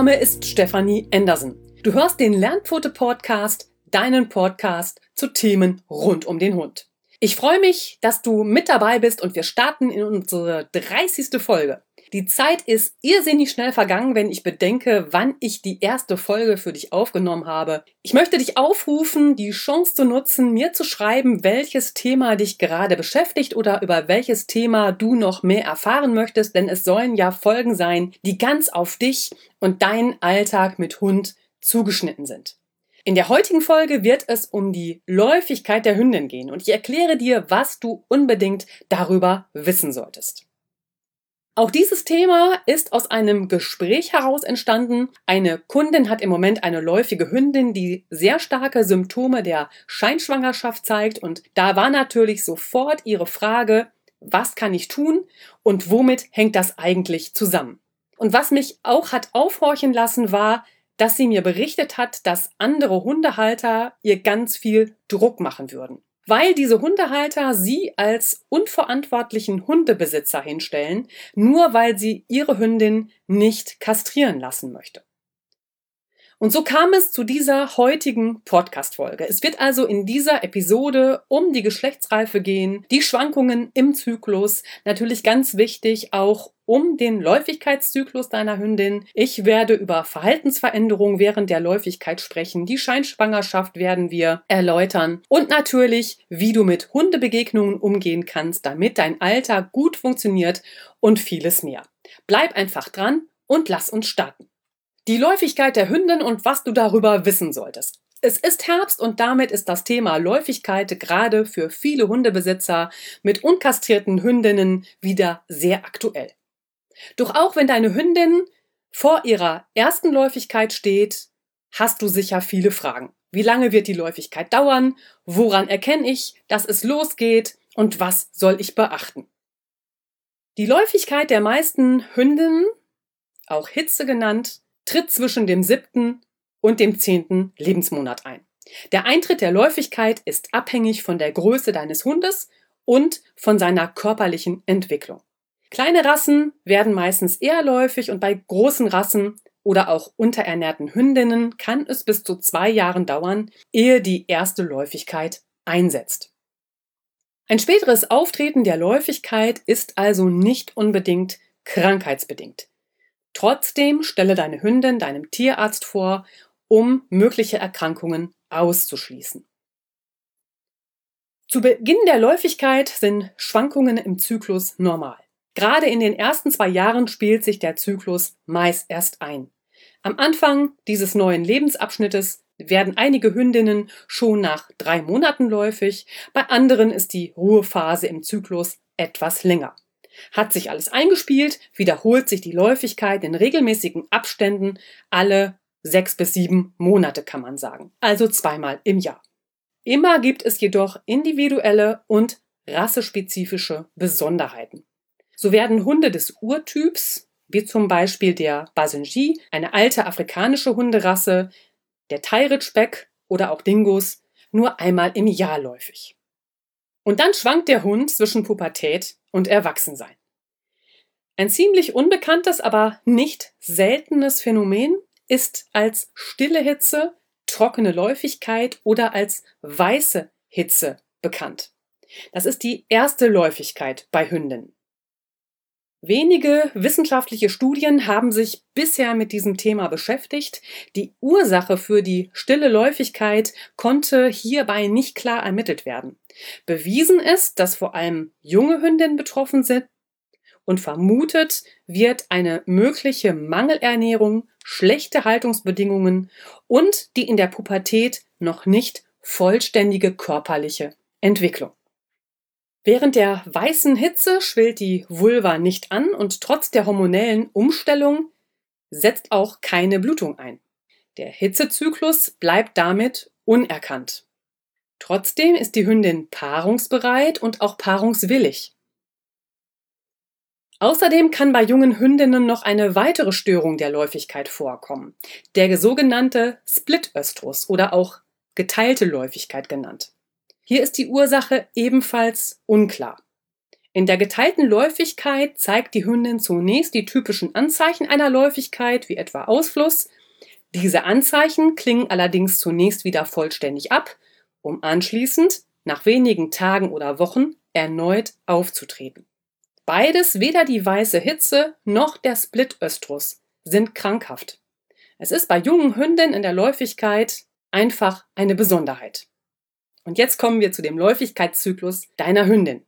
Mein Name ist Stefanie Andersen. Du hörst den Lernpfote-Podcast, deinen Podcast zu Themen rund um den Hund. Ich freue mich, dass du mit dabei bist und wir starten in unsere 30. Folge. Die Zeit ist irrsinnig schnell vergangen, wenn ich bedenke, wann ich die erste Folge für dich aufgenommen habe. Ich möchte dich aufrufen, die Chance zu nutzen, mir zu schreiben, welches Thema dich gerade beschäftigt oder über welches Thema du noch mehr erfahren möchtest, denn es sollen ja Folgen sein, die ganz auf dich und deinen Alltag mit Hund zugeschnitten sind. In der heutigen Folge wird es um die Läufigkeit der Hündin gehen und ich erkläre dir, was du unbedingt darüber wissen solltest. Auch dieses Thema ist aus einem Gespräch heraus entstanden. Eine Kundin hat im Moment eine läufige Hündin, die sehr starke Symptome der Scheinschwangerschaft zeigt. Und da war natürlich sofort ihre Frage, was kann ich tun und womit hängt das eigentlich zusammen? Und was mich auch hat aufhorchen lassen, war, dass sie mir berichtet hat, dass andere Hundehalter ihr ganz viel Druck machen würden weil diese Hundehalter sie als unverantwortlichen Hundebesitzer hinstellen, nur weil sie ihre Hündin nicht kastrieren lassen möchte. Und so kam es zu dieser heutigen Podcast-Folge. Es wird also in dieser Episode um die Geschlechtsreife gehen, die Schwankungen im Zyklus, natürlich ganz wichtig auch um den Läufigkeitszyklus deiner Hündin. Ich werde über Verhaltensveränderungen während der Läufigkeit sprechen. Die Scheinschwangerschaft werden wir erläutern. Und natürlich, wie du mit Hundebegegnungen umgehen kannst, damit dein Alltag gut funktioniert und vieles mehr. Bleib einfach dran und lass uns starten. Die Läufigkeit der Hündin und was du darüber wissen solltest. Es ist Herbst und damit ist das Thema Läufigkeit gerade für viele Hundebesitzer mit unkastrierten Hündinnen wieder sehr aktuell. Doch auch wenn deine Hündin vor ihrer ersten Läufigkeit steht, hast du sicher viele Fragen. Wie lange wird die Läufigkeit dauern? Woran erkenne ich, dass es losgeht? Und was soll ich beachten? Die Läufigkeit der meisten Hündinnen, auch Hitze genannt, tritt zwischen dem siebten und dem zehnten Lebensmonat ein. Der Eintritt der Läufigkeit ist abhängig von der Größe deines Hundes und von seiner körperlichen Entwicklung. Kleine Rassen werden meistens eher läufig und bei großen Rassen oder auch unterernährten Hündinnen kann es bis zu zwei Jahren dauern, ehe die erste Läufigkeit einsetzt. Ein späteres Auftreten der Läufigkeit ist also nicht unbedingt krankheitsbedingt. Trotzdem stelle deine Hündin deinem Tierarzt vor, um mögliche Erkrankungen auszuschließen. Zu Beginn der Läufigkeit sind Schwankungen im Zyklus normal. Gerade in den ersten zwei Jahren spielt sich der Zyklus meist erst ein. Am Anfang dieses neuen Lebensabschnittes werden einige Hündinnen schon nach drei Monaten läufig, bei anderen ist die Ruhephase im Zyklus etwas länger. Hat sich alles eingespielt, wiederholt sich die Läufigkeit in regelmäßigen Abständen alle sechs bis sieben Monate, kann man sagen. Also zweimal im Jahr. Immer gibt es jedoch individuelle und rassespezifische Besonderheiten. So werden Hunde des Urtyps, wie zum Beispiel der Basenji, eine alte afrikanische Hunderasse, der Thai-Ridgeback oder auch Dingos, nur einmal im Jahr läufig. Und dann schwankt der Hund zwischen Pubertät und Erwachsensein. Ein ziemlich unbekanntes, aber nicht seltenes Phänomen ist als stille Hitze, trockene Läufigkeit oder als weiße Hitze bekannt. Das ist die erste Läufigkeit bei Hündinnen. Wenige wissenschaftliche Studien haben sich bisher mit diesem Thema beschäftigt. Die Ursache für die stille Läufigkeit konnte hierbei nicht klar ermittelt werden. Bewiesen ist, dass vor allem junge Hündinnen betroffen sind und vermutet wird eine mögliche Mangelernährung, schlechte Haltungsbedingungen und die in der Pubertät noch nicht vollständige körperliche Entwicklung. Während der weißen Hitze schwillt die Vulva nicht an und trotz der hormonellen Umstellung setzt auch keine Blutung ein. Der Hitzezyklus bleibt damit unerkannt. Trotzdem ist die Hündin paarungsbereit und auch paarungswillig. Außerdem kann bei jungen Hündinnen noch eine weitere Störung der Läufigkeit vorkommen, der sogenannte Split-Östrus oder auch geteilte Läufigkeit genannt. Hier ist die Ursache ebenfalls unklar. In der geteilten Läufigkeit zeigt die Hündin zunächst die typischen Anzeichen einer Läufigkeit, wie etwa Ausfluss. Diese Anzeichen klingen allerdings zunächst wieder vollständig ab, um anschließend, nach wenigen Tagen oder Wochen, erneut aufzutreten. Beides, weder die weiße Hitze noch der Splitöstrus, sind krankhaft. Es ist bei jungen Hündinnen in der Läufigkeit einfach eine Besonderheit. Und jetzt kommen wir zu dem Läufigkeitszyklus deiner Hündin.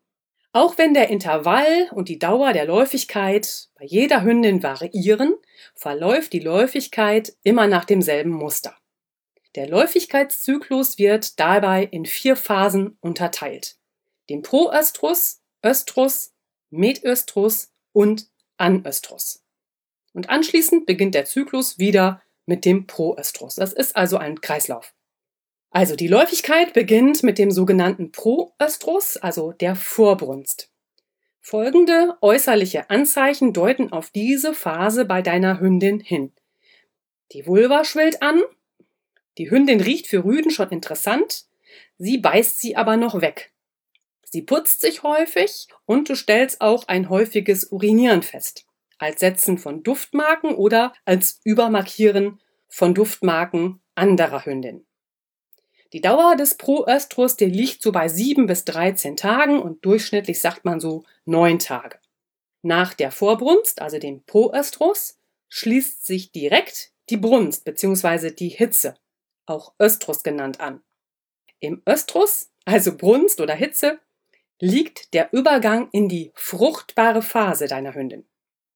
Auch wenn der Intervall und die Dauer der Läufigkeit bei jeder Hündin variieren, verläuft die Läufigkeit immer nach demselben Muster. Der Läufigkeitszyklus wird dabei in vier Phasen unterteilt. Den Proöstrus, Östrus, Metöstrus und Anöstrus. Und anschließend beginnt der Zyklus wieder mit dem Proöstrus. Das ist also ein Kreislauf. Also die Läufigkeit beginnt mit dem sogenannten Proöstrus, also der Vorbrunst. Folgende äußerliche Anzeichen deuten auf diese Phase bei deiner Hündin hin. Die Vulva schwillt an, die Hündin riecht für Rüden schon interessant, sie beißt sie aber noch weg. Sie putzt sich häufig und du stellst auch ein häufiges Urinieren fest, als Setzen von Duftmarken oder als Übermarkieren von Duftmarken anderer Hündin. Die Dauer des Proöstrus, der liegt so bei 7 bis 13 Tagen und durchschnittlich sagt man so 9 Tage. Nach der Vorbrunst, also dem Proöstrus, schließt sich direkt die Brunst bzw. die Hitze, auch Östrus genannt, an. Im Östrus, also Brunst oder Hitze, liegt der Übergang in die fruchtbare Phase deiner Hündin.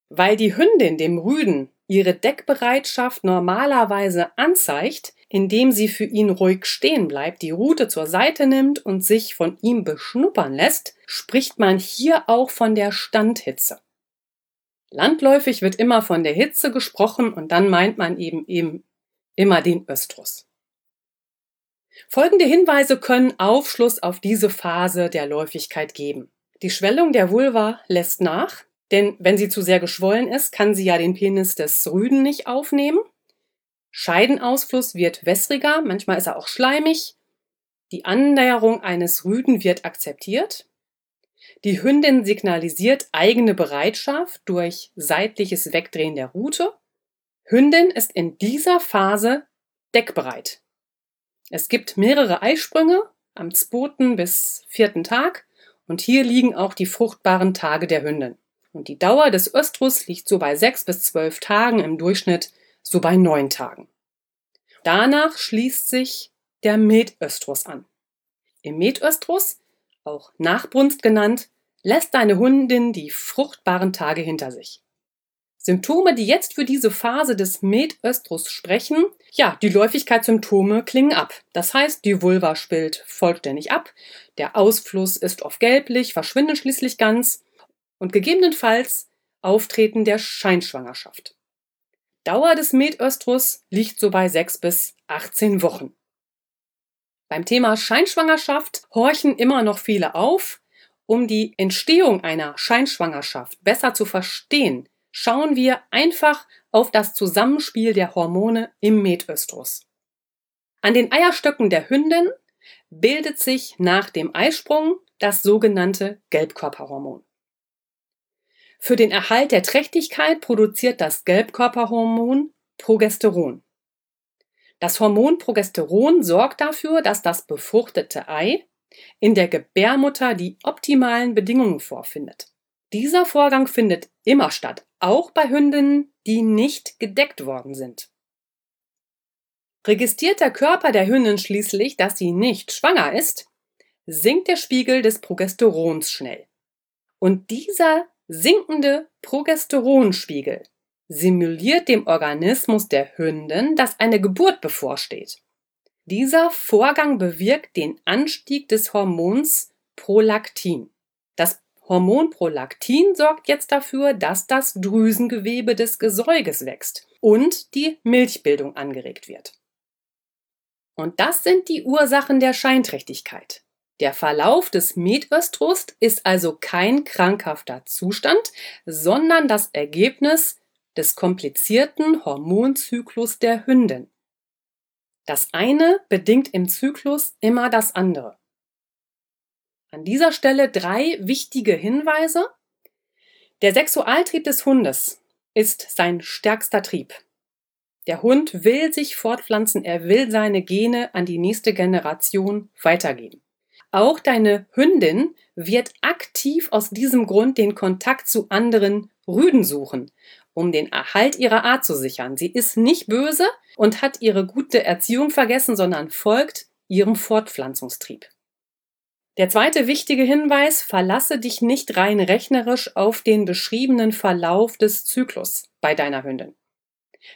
Weil die Hündin dem Rüden ihre Deckbereitschaft normalerweise anzeigt, indem sie für ihn ruhig stehen bleibt, die Rute zur Seite nimmt und sich von ihm beschnuppern lässt, spricht man hier auch von der Standhitze. Landläufig wird immer von der Hitze gesprochen und dann meint man eben eben immer den Östrus. Folgende Hinweise können Aufschluss auf diese Phase der Läufigkeit geben. Die Schwellung der Vulva lässt nach, denn wenn sie zu sehr geschwollen ist, kann sie ja den Penis des Rüden nicht aufnehmen. Scheidenausfluss wird wässriger, manchmal ist er auch schleimig. Die Annäherung eines Rüden wird akzeptiert. Die Hündin signalisiert eigene Bereitschaft durch seitliches Wegdrehen der Rute. Hündin ist in dieser Phase deckbereit. Es gibt mehrere Eisprünge am zweiten bis vierten Tag und hier liegen auch die fruchtbaren Tage der Hündin. Und die Dauer des Östrus liegt so bei sechs bis zwölf Tagen im Durchschnitt so bei neun Tagen. Danach schließt sich der Metöstrus an. Im Metöstrus, auch Nachbrunst genannt, lässt deine Hündin die fruchtbaren Tage hinter sich. Symptome, die jetzt für diese Phase des Metöstrus sprechen, ja, die Läufigkeitssymptome klingen ab. Das heißt, die Vulva spillt vollständig ab, der Ausfluss ist oft gelblich, verschwindet schließlich ganz und gegebenenfalls Auftreten der Scheinschwangerschaft. Dauer des Metöstrus liegt so bei 6 bis 18 Wochen. Beim Thema Scheinschwangerschaft horchen immer noch viele auf. Um die Entstehung einer Scheinschwangerschaft besser zu verstehen, schauen wir einfach auf das Zusammenspiel der Hormone im Metöstrus. An den Eierstöcken der Hündin bildet sich nach dem Eisprung das sogenannte Gelbkörperhormon. Für den Erhalt der Trächtigkeit produziert das Gelbkörperhormon Progesteron. Das Hormon Progesteron sorgt dafür, dass das befruchtete Ei in der Gebärmutter die optimalen Bedingungen vorfindet. Dieser Vorgang findet immer statt, auch bei Hündinnen, die nicht gedeckt worden sind. Registriert der Körper der Hündin schließlich, dass sie nicht schwanger ist, sinkt der Spiegel des Progesterons schnell. Und dieser Sinkende Progesteronspiegel simuliert dem Organismus der Hündin, dass eine Geburt bevorsteht. Dieser Vorgang bewirkt den Anstieg des Hormons Prolaktin. Das Hormon Prolaktin sorgt jetzt dafür, dass das Drüsengewebe des Gesäuges wächst und die Milchbildung angeregt wird. Und das sind die Ursachen der Scheinträchtigkeit. Der Verlauf des Metöstrus ist also kein krankhafter Zustand, sondern das Ergebnis des komplizierten Hormonzyklus der Hündin. Das eine bedingt im Zyklus immer das andere. An dieser Stelle drei wichtige Hinweise. Der Sexualtrieb des Hundes ist sein stärkster Trieb. Der Hund will sich fortpflanzen, er will seine Gene an die nächste Generation weitergeben. Auch deine Hündin wird aktiv aus diesem Grund den Kontakt zu anderen Rüden suchen, um den Erhalt ihrer Art zu sichern. Sie ist nicht böse und hat ihre gute Erziehung vergessen, sondern folgt ihrem Fortpflanzungstrieb. Der zweite wichtige Hinweis, verlasse dich nicht rein rechnerisch auf den beschriebenen Verlauf des Zyklus bei deiner Hündin.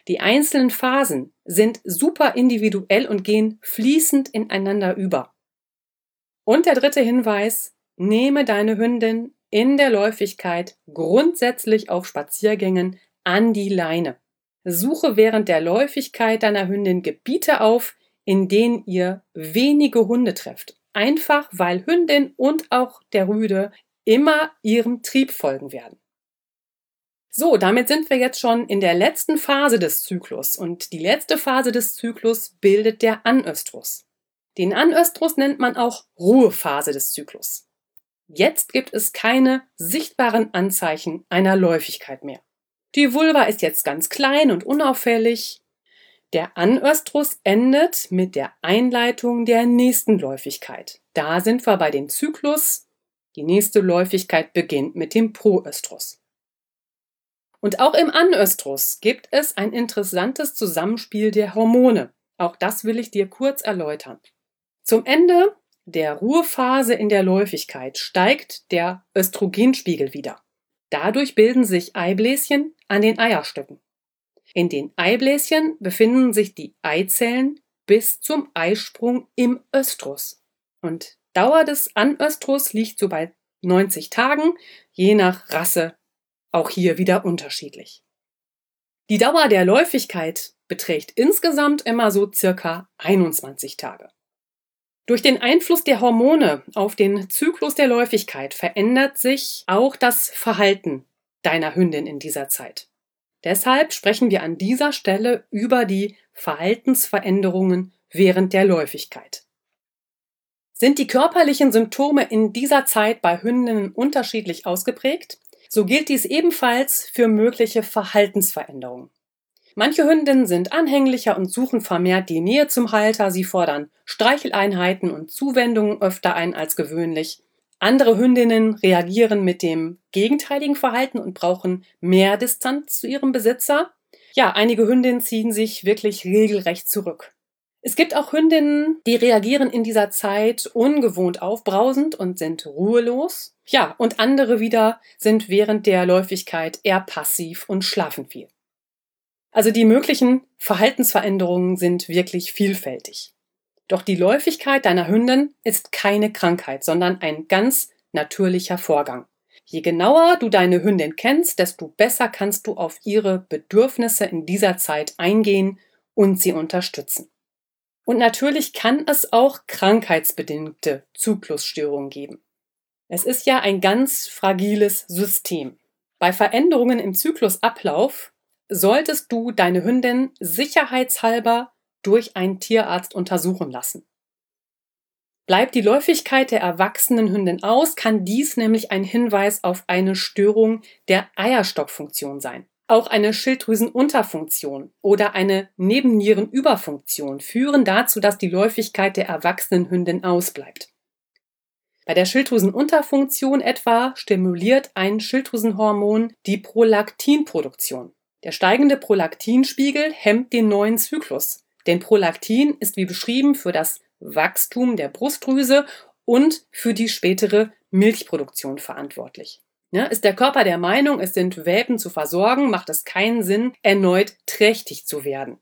Die einzelnen Phasen sind super individuell und gehen fließend ineinander über. Und der dritte Hinweis, nehme deine Hündin in der Läufigkeit grundsätzlich auf Spaziergängen an die Leine. Suche während der Läufigkeit deiner Hündin Gebiete auf, in denen ihr wenige Hunde trefft. Einfach weil Hündin und auch der Rüde immer ihrem Trieb folgen werden. So, damit sind wir jetzt schon in der letzten Phase des Zyklus und die letzte Phase des Zyklus bildet der Anöstrus. Den Anöstrus nennt man auch Ruhephase des Zyklus. Jetzt gibt es keine sichtbaren Anzeichen einer Läufigkeit mehr. Die Vulva ist jetzt ganz klein und unauffällig. Der Anöstrus endet mit der Einleitung der nächsten Läufigkeit. Da sind wir bei dem Zyklus. Die nächste Läufigkeit beginnt mit dem Proöstrus. Und auch im Anöstrus gibt es ein interessantes Zusammenspiel der Hormone. Auch das will ich dir kurz erläutern. Zum Ende der Ruhephase in der Läufigkeit steigt der Östrogenspiegel wieder. Dadurch bilden sich Eibläschen an den Eierstöcken. In den Eibläschen befinden sich die Eizellen bis zum Eisprung im Östrus. Und Dauer des Anöstrus liegt so bei 90 Tagen, je nach Rasse auch hier wieder unterschiedlich. Die Dauer der Läufigkeit beträgt insgesamt immer so circa 21 Tage. Durch den Einfluss der Hormone auf den Zyklus der Läufigkeit verändert sich auch das Verhalten deiner Hündin in dieser Zeit. Deshalb sprechen wir an dieser Stelle über die Verhaltensveränderungen während der Läufigkeit. Sind die körperlichen Symptome in dieser Zeit bei Hündinnen unterschiedlich ausgeprägt, so gilt dies ebenfalls für mögliche Verhaltensveränderungen. Manche Hündinnen sind anhänglicher und suchen vermehrt die Nähe zum Halter, sie fordern Streicheleinheiten und Zuwendungen öfter ein als gewöhnlich. Andere Hündinnen reagieren mit dem gegenteiligen Verhalten und brauchen mehr Distanz zu ihrem Besitzer. Ja, einige Hündinnen ziehen sich wirklich regelrecht zurück. Es gibt auch Hündinnen, die reagieren in dieser Zeit ungewohnt aufbrausend und sind ruhelos. Ja, und andere wieder sind während der Läufigkeit eher passiv und schlafen viel. Also die möglichen Verhaltensveränderungen sind wirklich vielfältig. Doch die Läufigkeit deiner Hündin ist keine Krankheit, sondern ein ganz natürlicher Vorgang. Je genauer du deine Hündin kennst, desto besser kannst du auf ihre Bedürfnisse in dieser Zeit eingehen und sie unterstützen. Und natürlich kann es auch krankheitsbedingte Zyklusstörungen geben. Es ist ja ein ganz fragiles System. Bei Veränderungen im Zyklusablauf solltest du deine Hündin sicherheitshalber durch einen Tierarzt untersuchen lassen. Bleibt die Läufigkeit der erwachsenen Hündin aus, kann dies nämlich ein Hinweis auf eine Störung der Eierstockfunktion sein. Auch eine Schilddrüsenunterfunktion oder eine Nebennierenüberfunktion führen dazu, dass die Läufigkeit der erwachsenen Hündin ausbleibt. Bei der Schilddrüsenunterfunktion etwa stimuliert ein Schilddrüsenhormon die Prolaktinproduktion. Der steigende Prolaktinspiegel hemmt den neuen Zyklus, denn Prolaktin ist wie beschrieben für das Wachstum der Brustdrüse und für die spätere Milchproduktion verantwortlich. Ja, ist der Körper der Meinung, es sind Welpen zu versorgen, macht es keinen Sinn, erneut trächtig zu werden.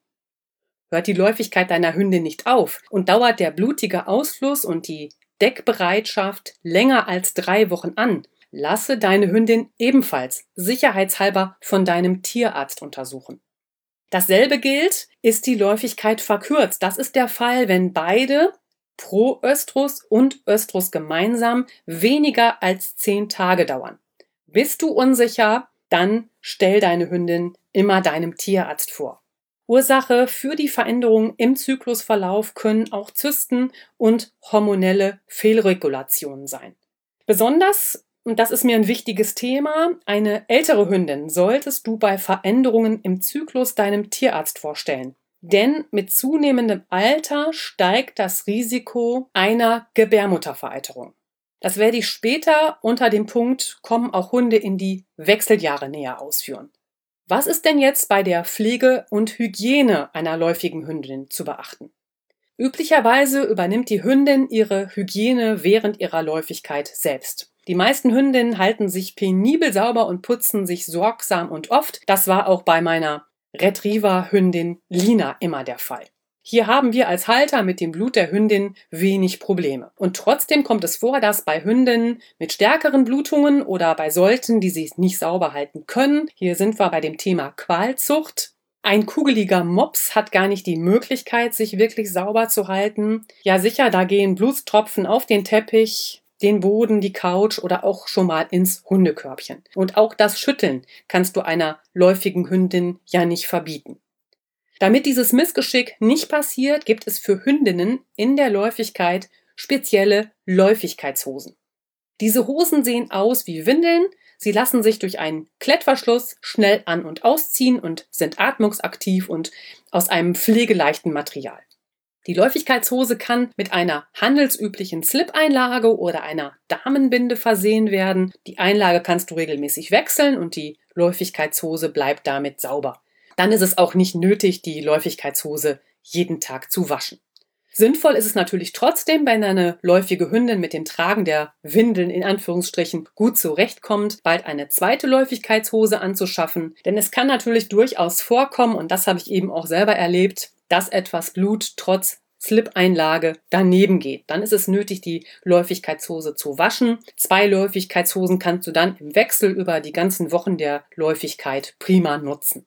Hört die Läufigkeit deiner Hündin nicht auf und dauert der blutige Ausfluss und die Deckbereitschaft länger als drei Wochen an, lasse deine Hündin ebenfalls sicherheitshalber von deinem Tierarzt untersuchen. Dasselbe gilt, ist die Läufigkeit verkürzt. Das ist der Fall, wenn beide Proöstrus und Östrus gemeinsam weniger als zehn Tage dauern. Bist du unsicher, dann stell deine Hündin immer deinem Tierarzt vor. Ursache für die Veränderungen im Zyklusverlauf können auch Zysten und hormonelle Fehlregulationen sein. Besonders, und das ist mir ein wichtiges Thema, eine ältere Hündin solltest du bei Veränderungen im Zyklus deinem Tierarzt vorstellen. Denn mit zunehmendem Alter steigt das Risiko einer Gebärmuttervereiterung. Das werde ich später unter dem Punkt kommen auch Hunde in die Wechseljahre näher ausführen. Was ist denn jetzt bei der Pflege und Hygiene einer läufigen Hündin zu beachten? Üblicherweise übernimmt die Hündin ihre Hygiene während ihrer Läufigkeit selbst. Die meisten Hündinnen halten sich penibel sauber und putzen sich sorgsam und oft. Das war auch bei meiner Retriever-Hündin Lina immer der Fall. Hier haben wir als Halter mit dem Blut der Hündin wenig Probleme. Und trotzdem kommt es vor, dass bei Hündinnen mit stärkeren Blutungen oder bei solchen, die sich nicht sauber halten können, hier sind wir bei dem Thema Qualzucht, ein kugeliger Mops hat gar nicht die Möglichkeit, sich wirklich sauber zu halten. Ja, sicher, da gehen Blutstropfen auf den Teppich, den Boden, die Couch oder auch schon mal ins Hundekörbchen. Und auch das Schütteln kannst du einer läufigen Hündin ja nicht verbieten. Damit dieses Missgeschick nicht passiert, gibt es für Hündinnen in der Läufigkeit spezielle Läufigkeitshosen. Diese Hosen sehen aus wie Windeln, Sie lassen sich durch einen Klettverschluss schnell an- und ausziehen und sind atmungsaktiv und aus einem pflegeleichten Material. Die Läufigkeitshose kann mit einer handelsüblichen Slip-Einlage oder einer Damenbinde versehen werden. Die Einlage kannst du regelmäßig wechseln und die Läufigkeitshose bleibt damit sauber. Dann ist es auch nicht nötig, die Läufigkeitshose jeden Tag zu waschen. Sinnvoll ist es natürlich trotzdem, wenn eine läufige Hündin mit dem Tragen der Windeln in Anführungsstrichen gut zurechtkommt, bald eine zweite Läufigkeitshose anzuschaffen. Denn es kann natürlich durchaus vorkommen, und das habe ich eben auch selber erlebt, dass etwas Blut trotz Slip-Einlage daneben geht. Dann ist es nötig, die Läufigkeitshose zu waschen. Zwei Läufigkeitshosen kannst du dann im Wechsel über die ganzen Wochen der Läufigkeit prima nutzen.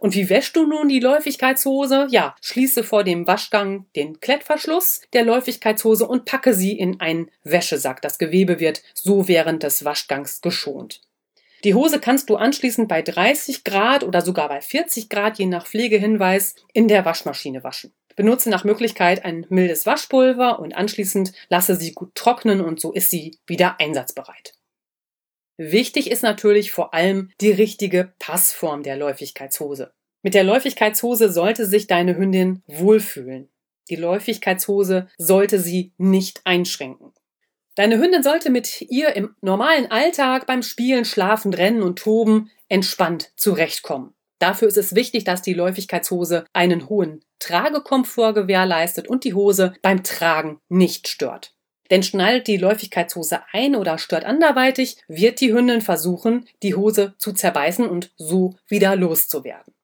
Und wie wäschst du nun die Läufigkeitshose? Ja, schließe vor dem Waschgang den Klettverschluss der Läufigkeitshose und packe sie in einen Wäschesack. Das Gewebe wird so während des Waschgangs geschont. Die Hose kannst du anschließend bei 30 Grad oder sogar bei 40 Grad, je nach Pflegehinweis, in der Waschmaschine waschen. Benutze nach Möglichkeit ein mildes Waschpulver und anschließend lasse sie gut trocknen und so ist sie wieder einsatzbereit. Wichtig ist natürlich vor allem die richtige Passform der Läufigkeitshose. Mit der Läufigkeitshose sollte sich deine Hündin wohlfühlen. Die Läufigkeitshose sollte sie nicht einschränken. Deine Hündin sollte mit ihr im normalen Alltag beim Spielen, Schlafen, Rennen und Toben entspannt zurechtkommen. Dafür ist es wichtig, dass die Läufigkeitshose einen hohen Tragekomfort gewährleistet und die Hose beim Tragen nicht stört. Denn schnallt die Läufigkeitshose ein oder stört anderweitig, wird die Hündin versuchen, die Hose zu zerbeißen und so wieder loszuwerden.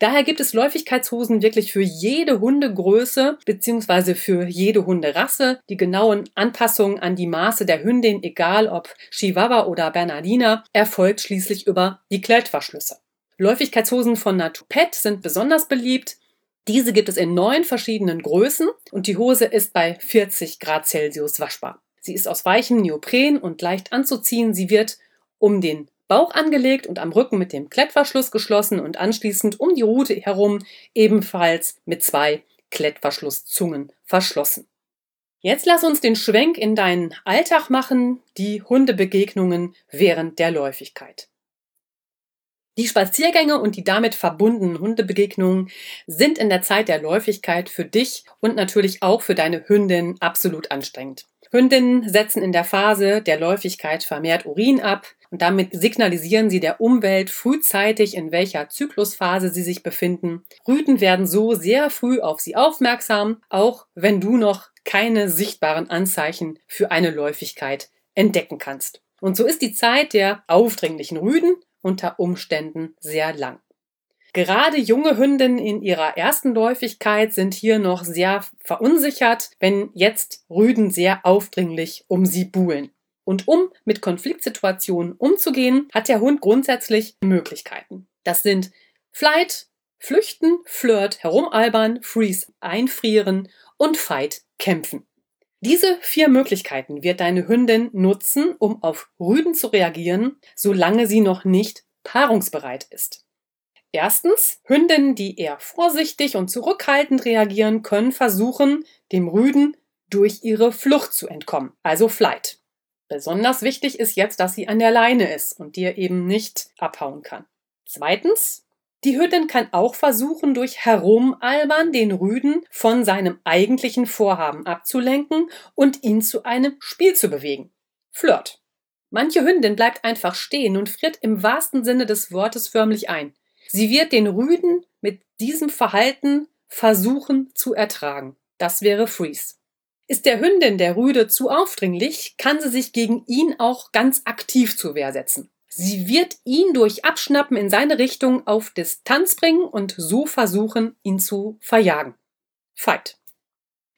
Daher gibt es Läufigkeitshosen wirklich für jede Hundegröße bzw. für jede Hunderasse. Die genauen Anpassungen an die Maße der Hündin, egal ob Chihuahua oder Bernardiner, erfolgt schließlich über die Klettverschlüsse. Läufigkeitshosen von Natupet sind besonders beliebt. Diese gibt es in neun verschiedenen Größen und die Hose ist bei 40 Grad Celsius waschbar. Sie ist aus weichem Neopren und leicht anzuziehen. Sie wird um den Bauch angelegt und am Rücken mit dem Klettverschluss geschlossen und anschließend um die Rute herum ebenfalls mit zwei Klettverschlusszungen verschlossen. Jetzt lass uns den Schwenk in deinen Alltag machen, die Hundebegegnungen während der Läufigkeit. Die Spaziergänge und die damit verbundenen Hundebegegnungen sind in der Zeit der Läufigkeit für dich und natürlich auch für deine Hündin absolut anstrengend. Hündinnen setzen in der Phase der Läufigkeit vermehrt Urin ab und damit signalisieren sie der Umwelt frühzeitig, in welcher Zyklusphase sie sich befinden. Rüden werden so sehr früh auf sie aufmerksam, auch wenn du noch keine sichtbaren Anzeichen für eine Läufigkeit entdecken kannst. Und so ist die Zeit der aufdringlichen Rüden unter Umständen sehr lang. Gerade junge Hündinnen in ihrer ersten Läufigkeit sind hier noch sehr verunsichert, wenn jetzt Rüden sehr aufdringlich um sie buhlen. Und um mit Konfliktsituationen umzugehen, hat der Hund grundsätzlich Möglichkeiten. Das sind Flight, Flüchten, Flirt, Herumalbern, Freeze, Einfrieren und Fight, Kämpfen. Diese vier Möglichkeiten wird deine Hündin nutzen, um auf Rüden zu reagieren, solange sie noch nicht paarungsbereit ist. Erstens, Hündinnen, die eher vorsichtig und zurückhaltend reagieren, können versuchen, dem Rüden durch ihre Flucht zu entkommen, also Flight. Besonders wichtig ist jetzt, dass sie an der Leine ist und dir eben nicht abhauen kann. Zweitens, die Hündin kann auch versuchen, durch Herumalbern den Rüden von seinem eigentlichen Vorhaben abzulenken und ihn zu einem Spiel zu bewegen. Flirt. Manche Hündin bleibt einfach stehen und friert im wahrsten Sinne des Wortes förmlich ein. Sie wird den Rüden mit diesem Verhalten versuchen zu ertragen. Das wäre Freeze. Ist der Hündin der Rüde zu aufdringlich, kann sie sich gegen ihn auch ganz aktiv zur Wehr setzen. Sie wird ihn durch Abschnappen in seine Richtung auf Distanz bringen und so versuchen, ihn zu verjagen. Fight.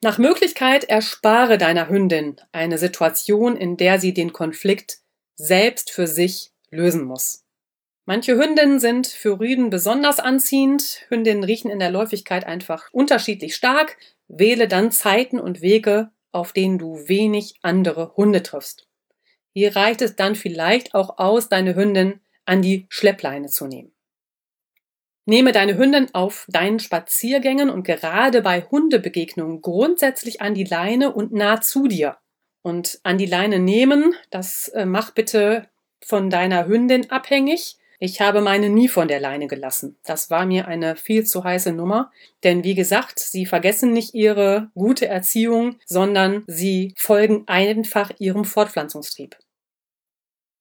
Nach Möglichkeit erspare deiner Hündin eine Situation, in der sie den Konflikt selbst für sich lösen muss. Manche Hündinnen sind für Rüden besonders anziehend. Hündinnen riechen in der Läufigkeit einfach unterschiedlich stark. Wähle dann Zeiten und Wege, auf denen du wenig andere Hunde triffst. Hier reicht es dann vielleicht auch aus, deine Hündin an die Schleppleine zu nehmen. Nehme deine Hündin auf deinen Spaziergängen und gerade bei Hundebegegnungen grundsätzlich an die Leine und nah zu dir. Und an die Leine nehmen, das äh, mach bitte von deiner Hündin abhängig. Ich habe meine nie von der Leine gelassen. Das war mir eine viel zu heiße Nummer. Denn wie gesagt, sie vergessen nicht ihre gute Erziehung, sondern sie folgen einfach ihrem Fortpflanzungstrieb.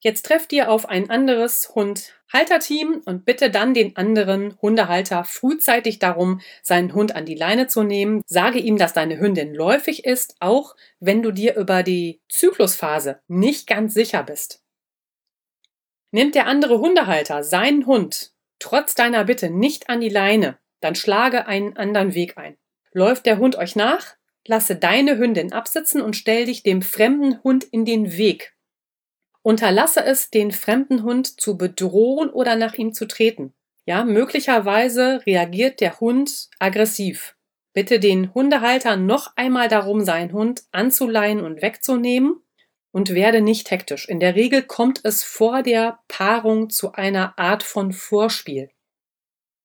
Jetzt trefft ihr auf ein anderes Hund-Halterteam und bitte dann den anderen Hundehalter frühzeitig darum, seinen Hund an die Leine zu nehmen. Sage ihm, dass deine Hündin läufig ist, auch wenn du dir über die Zyklusphase nicht ganz sicher bist. Nimmt der andere Hundehalter seinen Hund trotz deiner Bitte nicht an die Leine, dann schlage einen anderen Weg ein. Läuft der Hund euch nach, lasse deine Hündin absitzen und stell dich dem fremden Hund in den Weg. Unterlasse es, den fremden Hund zu bedrohen oder nach ihm zu treten. Ja, möglicherweise reagiert der Hund aggressiv. Bitte den Hundehalter noch einmal darum, seinen Hund anzuleihen und wegzunehmen und werde nicht hektisch. In der Regel kommt es vor der Paarung zu einer Art von Vorspiel.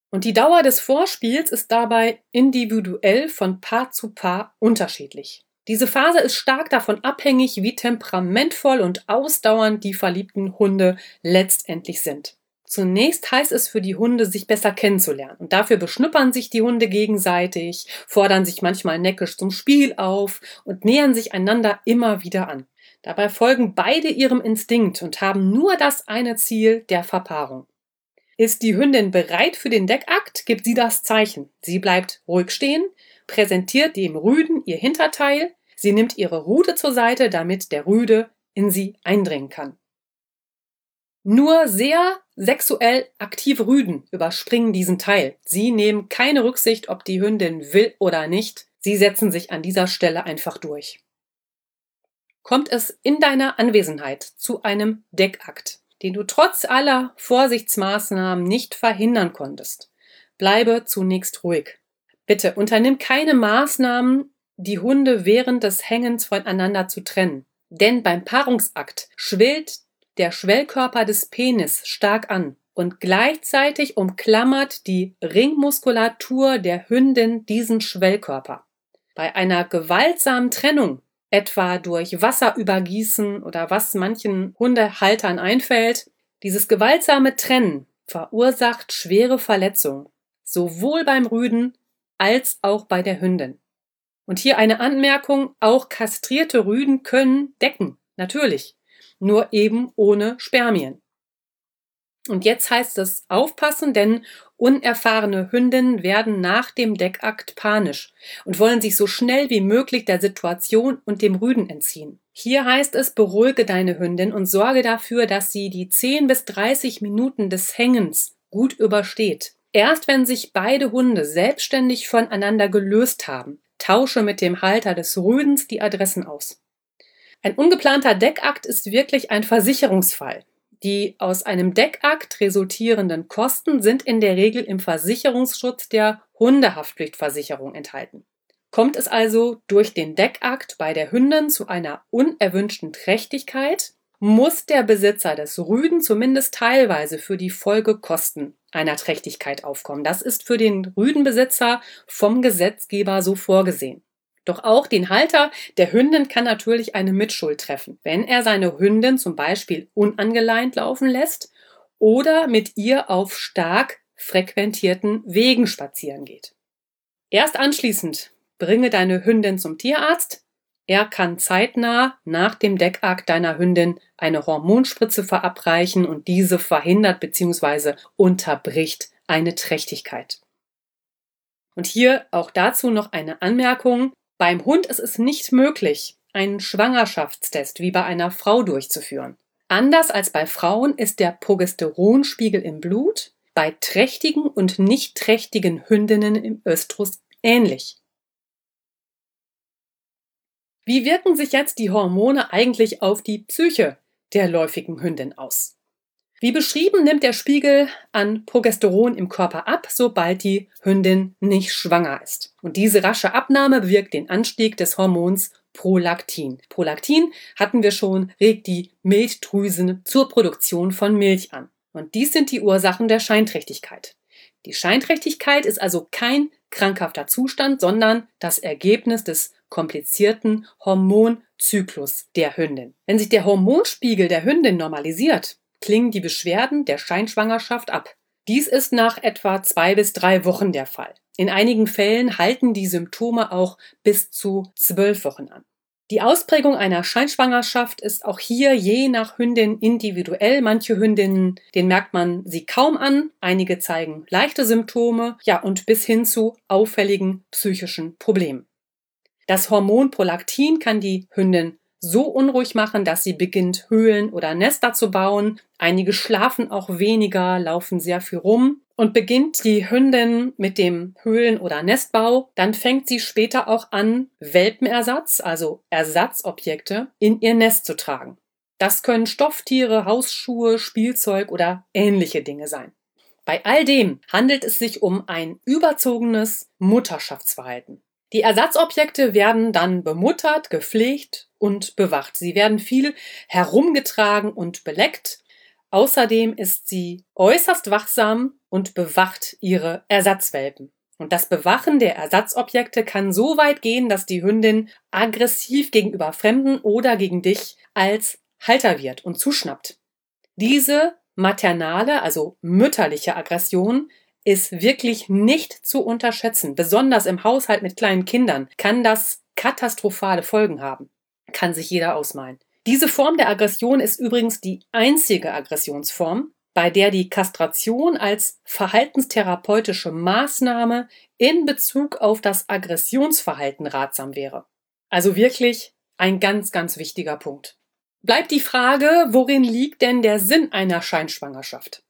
Und die Dauer des Vorspiels ist dabei individuell von Paar zu Paar unterschiedlich. Diese Phase ist stark davon abhängig, wie temperamentvoll und ausdauernd die verliebten Hunde letztendlich sind. Zunächst heißt es für die Hunde, sich besser kennenzulernen. Und dafür beschnuppern sich die Hunde gegenseitig, fordern sich manchmal neckisch zum Spiel auf und nähern sich einander immer wieder an. Dabei folgen beide ihrem Instinkt und haben nur das eine Ziel der Verpaarung. Ist die Hündin bereit für den Deckakt, gibt sie das Zeichen. Sie bleibt ruhig stehen, präsentiert dem Rüden ihr Hinterteil, Sie nimmt ihre Rute zur Seite, damit der Rüde in sie eindringen kann. Nur sehr sexuell aktive Rüden überspringen diesen Teil. Sie nehmen keine Rücksicht, ob die Hündin will oder nicht. Sie setzen sich an dieser Stelle einfach durch. Kommt es in deiner Anwesenheit zu einem Deckakt, den du trotz aller Vorsichtsmaßnahmen nicht verhindern konntest, bleibe zunächst ruhig. Bitte unternimm keine Maßnahmen, die Hunde während des Hängens voneinander zu trennen. Denn beim Paarungsakt schwillt der Schwellkörper des Penis stark an und gleichzeitig umklammert die Ringmuskulatur der Hündin diesen Schwellkörper. Bei einer gewaltsamen Trennung, etwa durch Wasserübergießen oder was manchen Hundehaltern einfällt, dieses gewaltsame Trennen verursacht schwere Verletzungen, sowohl beim Rüden als auch bei der Hündin. Und hier eine Anmerkung, auch kastrierte Rüden können decken, natürlich, nur eben ohne Spermien. Und jetzt heißt es aufpassen, denn unerfahrene Hündinnen werden nach dem Deckakt panisch und wollen sich so schnell wie möglich der Situation und dem Rüden entziehen. Hier heißt es, beruhige deine Hündin und sorge dafür, dass sie die 10 bis 30 Minuten des Hängens gut übersteht. Erst wenn sich beide Hunde selbstständig voneinander gelöst haben, tausche mit dem Halter des Rüdens die Adressen aus. Ein ungeplanter Deckakt ist wirklich ein Versicherungsfall. Die aus einem Deckakt resultierenden Kosten sind in der Regel im Versicherungsschutz der Hundehaftpflichtversicherung enthalten. Kommt es also durch den Deckakt bei der Hündin zu einer unerwünschten Trächtigkeit, muss der Besitzer des Rüden zumindest teilweise für die Folgekosten einer Trächtigkeit aufkommen. Das ist für den Rüdenbesitzer vom Gesetzgeber so vorgesehen. Doch auch den Halter der Hündin kann natürlich eine Mitschuld treffen, wenn er seine Hündin zum Beispiel unangeleint laufen lässt oder mit ihr auf stark frequentierten Wegen spazieren geht. Erst anschließend bringe deine Hündin zum Tierarzt. Er kann zeitnah nach dem Deckakt deiner Hündin eine Hormonspritze verabreichen und diese verhindert bzw. unterbricht eine Trächtigkeit. Und hier auch dazu noch eine Anmerkung. Beim Hund ist es nicht möglich, einen Schwangerschaftstest wie bei einer Frau durchzuführen. Anders als bei Frauen ist der Progesteronspiegel im Blut bei trächtigen und nicht trächtigen Hündinnen im Östrus ähnlich. Wie wirken sich jetzt die Hormone eigentlich auf die Psyche der läufigen Hündin aus? Wie beschrieben nimmt der Spiegel an Progesteron im Körper ab, sobald die Hündin nicht schwanger ist. Und diese rasche Abnahme bewirkt den Anstieg des Hormons Prolaktin. Prolaktin hatten wir schon, regt die Milchdrüsen zur Produktion von Milch an. Und dies sind die Ursachen der Scheinträchtigkeit. Die Scheinträchtigkeit ist also kein krankhafter Zustand, sondern das Ergebnis des komplizierten Hormonzyklus der Hündin. Wenn sich der Hormonspiegel der Hündin normalisiert, klingen die Beschwerden der Scheinschwangerschaft ab. Dies ist nach etwa zwei bis drei Wochen der Fall. In einigen Fällen halten die Symptome auch bis zu zwölf Wochen an. Die Ausprägung einer Scheinschwangerschaft ist auch hier je nach Hündin individuell. Manche Hündinnen, den merkt man sie kaum an, einige zeigen leichte Symptome, ja und bis hin zu auffälligen psychischen Problemen. Das Hormon Prolaktin kann die Hündin so unruhig machen, dass sie beginnt, Höhlen oder Nester zu bauen. Einige schlafen auch weniger, laufen sehr viel rum. Und beginnt die Hündin mit dem Höhlen- oder Nestbau, dann fängt sie später auch an, Welpenersatz, also Ersatzobjekte, in ihr Nest zu tragen. Das können Stofftiere, Hausschuhe, Spielzeug oder ähnliche Dinge sein. Bei all dem handelt es sich um ein überzogenes Mutterschaftsverhalten. Die Ersatzobjekte werden dann bemuttert, gepflegt und bewacht. Sie werden viel herumgetragen und beleckt. Außerdem ist sie äußerst wachsam und bewacht ihre Ersatzwelpen. Und das Bewachen der Ersatzobjekte kann so weit gehen, dass die Hündin aggressiv gegenüber Fremden oder gegen dich als Halter wird und zuschnappt. Diese maternale, also mütterliche Aggression ist wirklich nicht zu unterschätzen. Besonders im Haushalt mit kleinen Kindern kann das katastrophale Folgen haben. Kann sich jeder ausmalen. Diese Form der Aggression ist übrigens die einzige Aggressionsform, bei der die Kastration als verhaltenstherapeutische Maßnahme in Bezug auf das Aggressionsverhalten ratsam wäre. Also wirklich ein ganz, ganz wichtiger Punkt. Bleibt die Frage, worin liegt denn der Sinn einer Scheinschwangerschaft?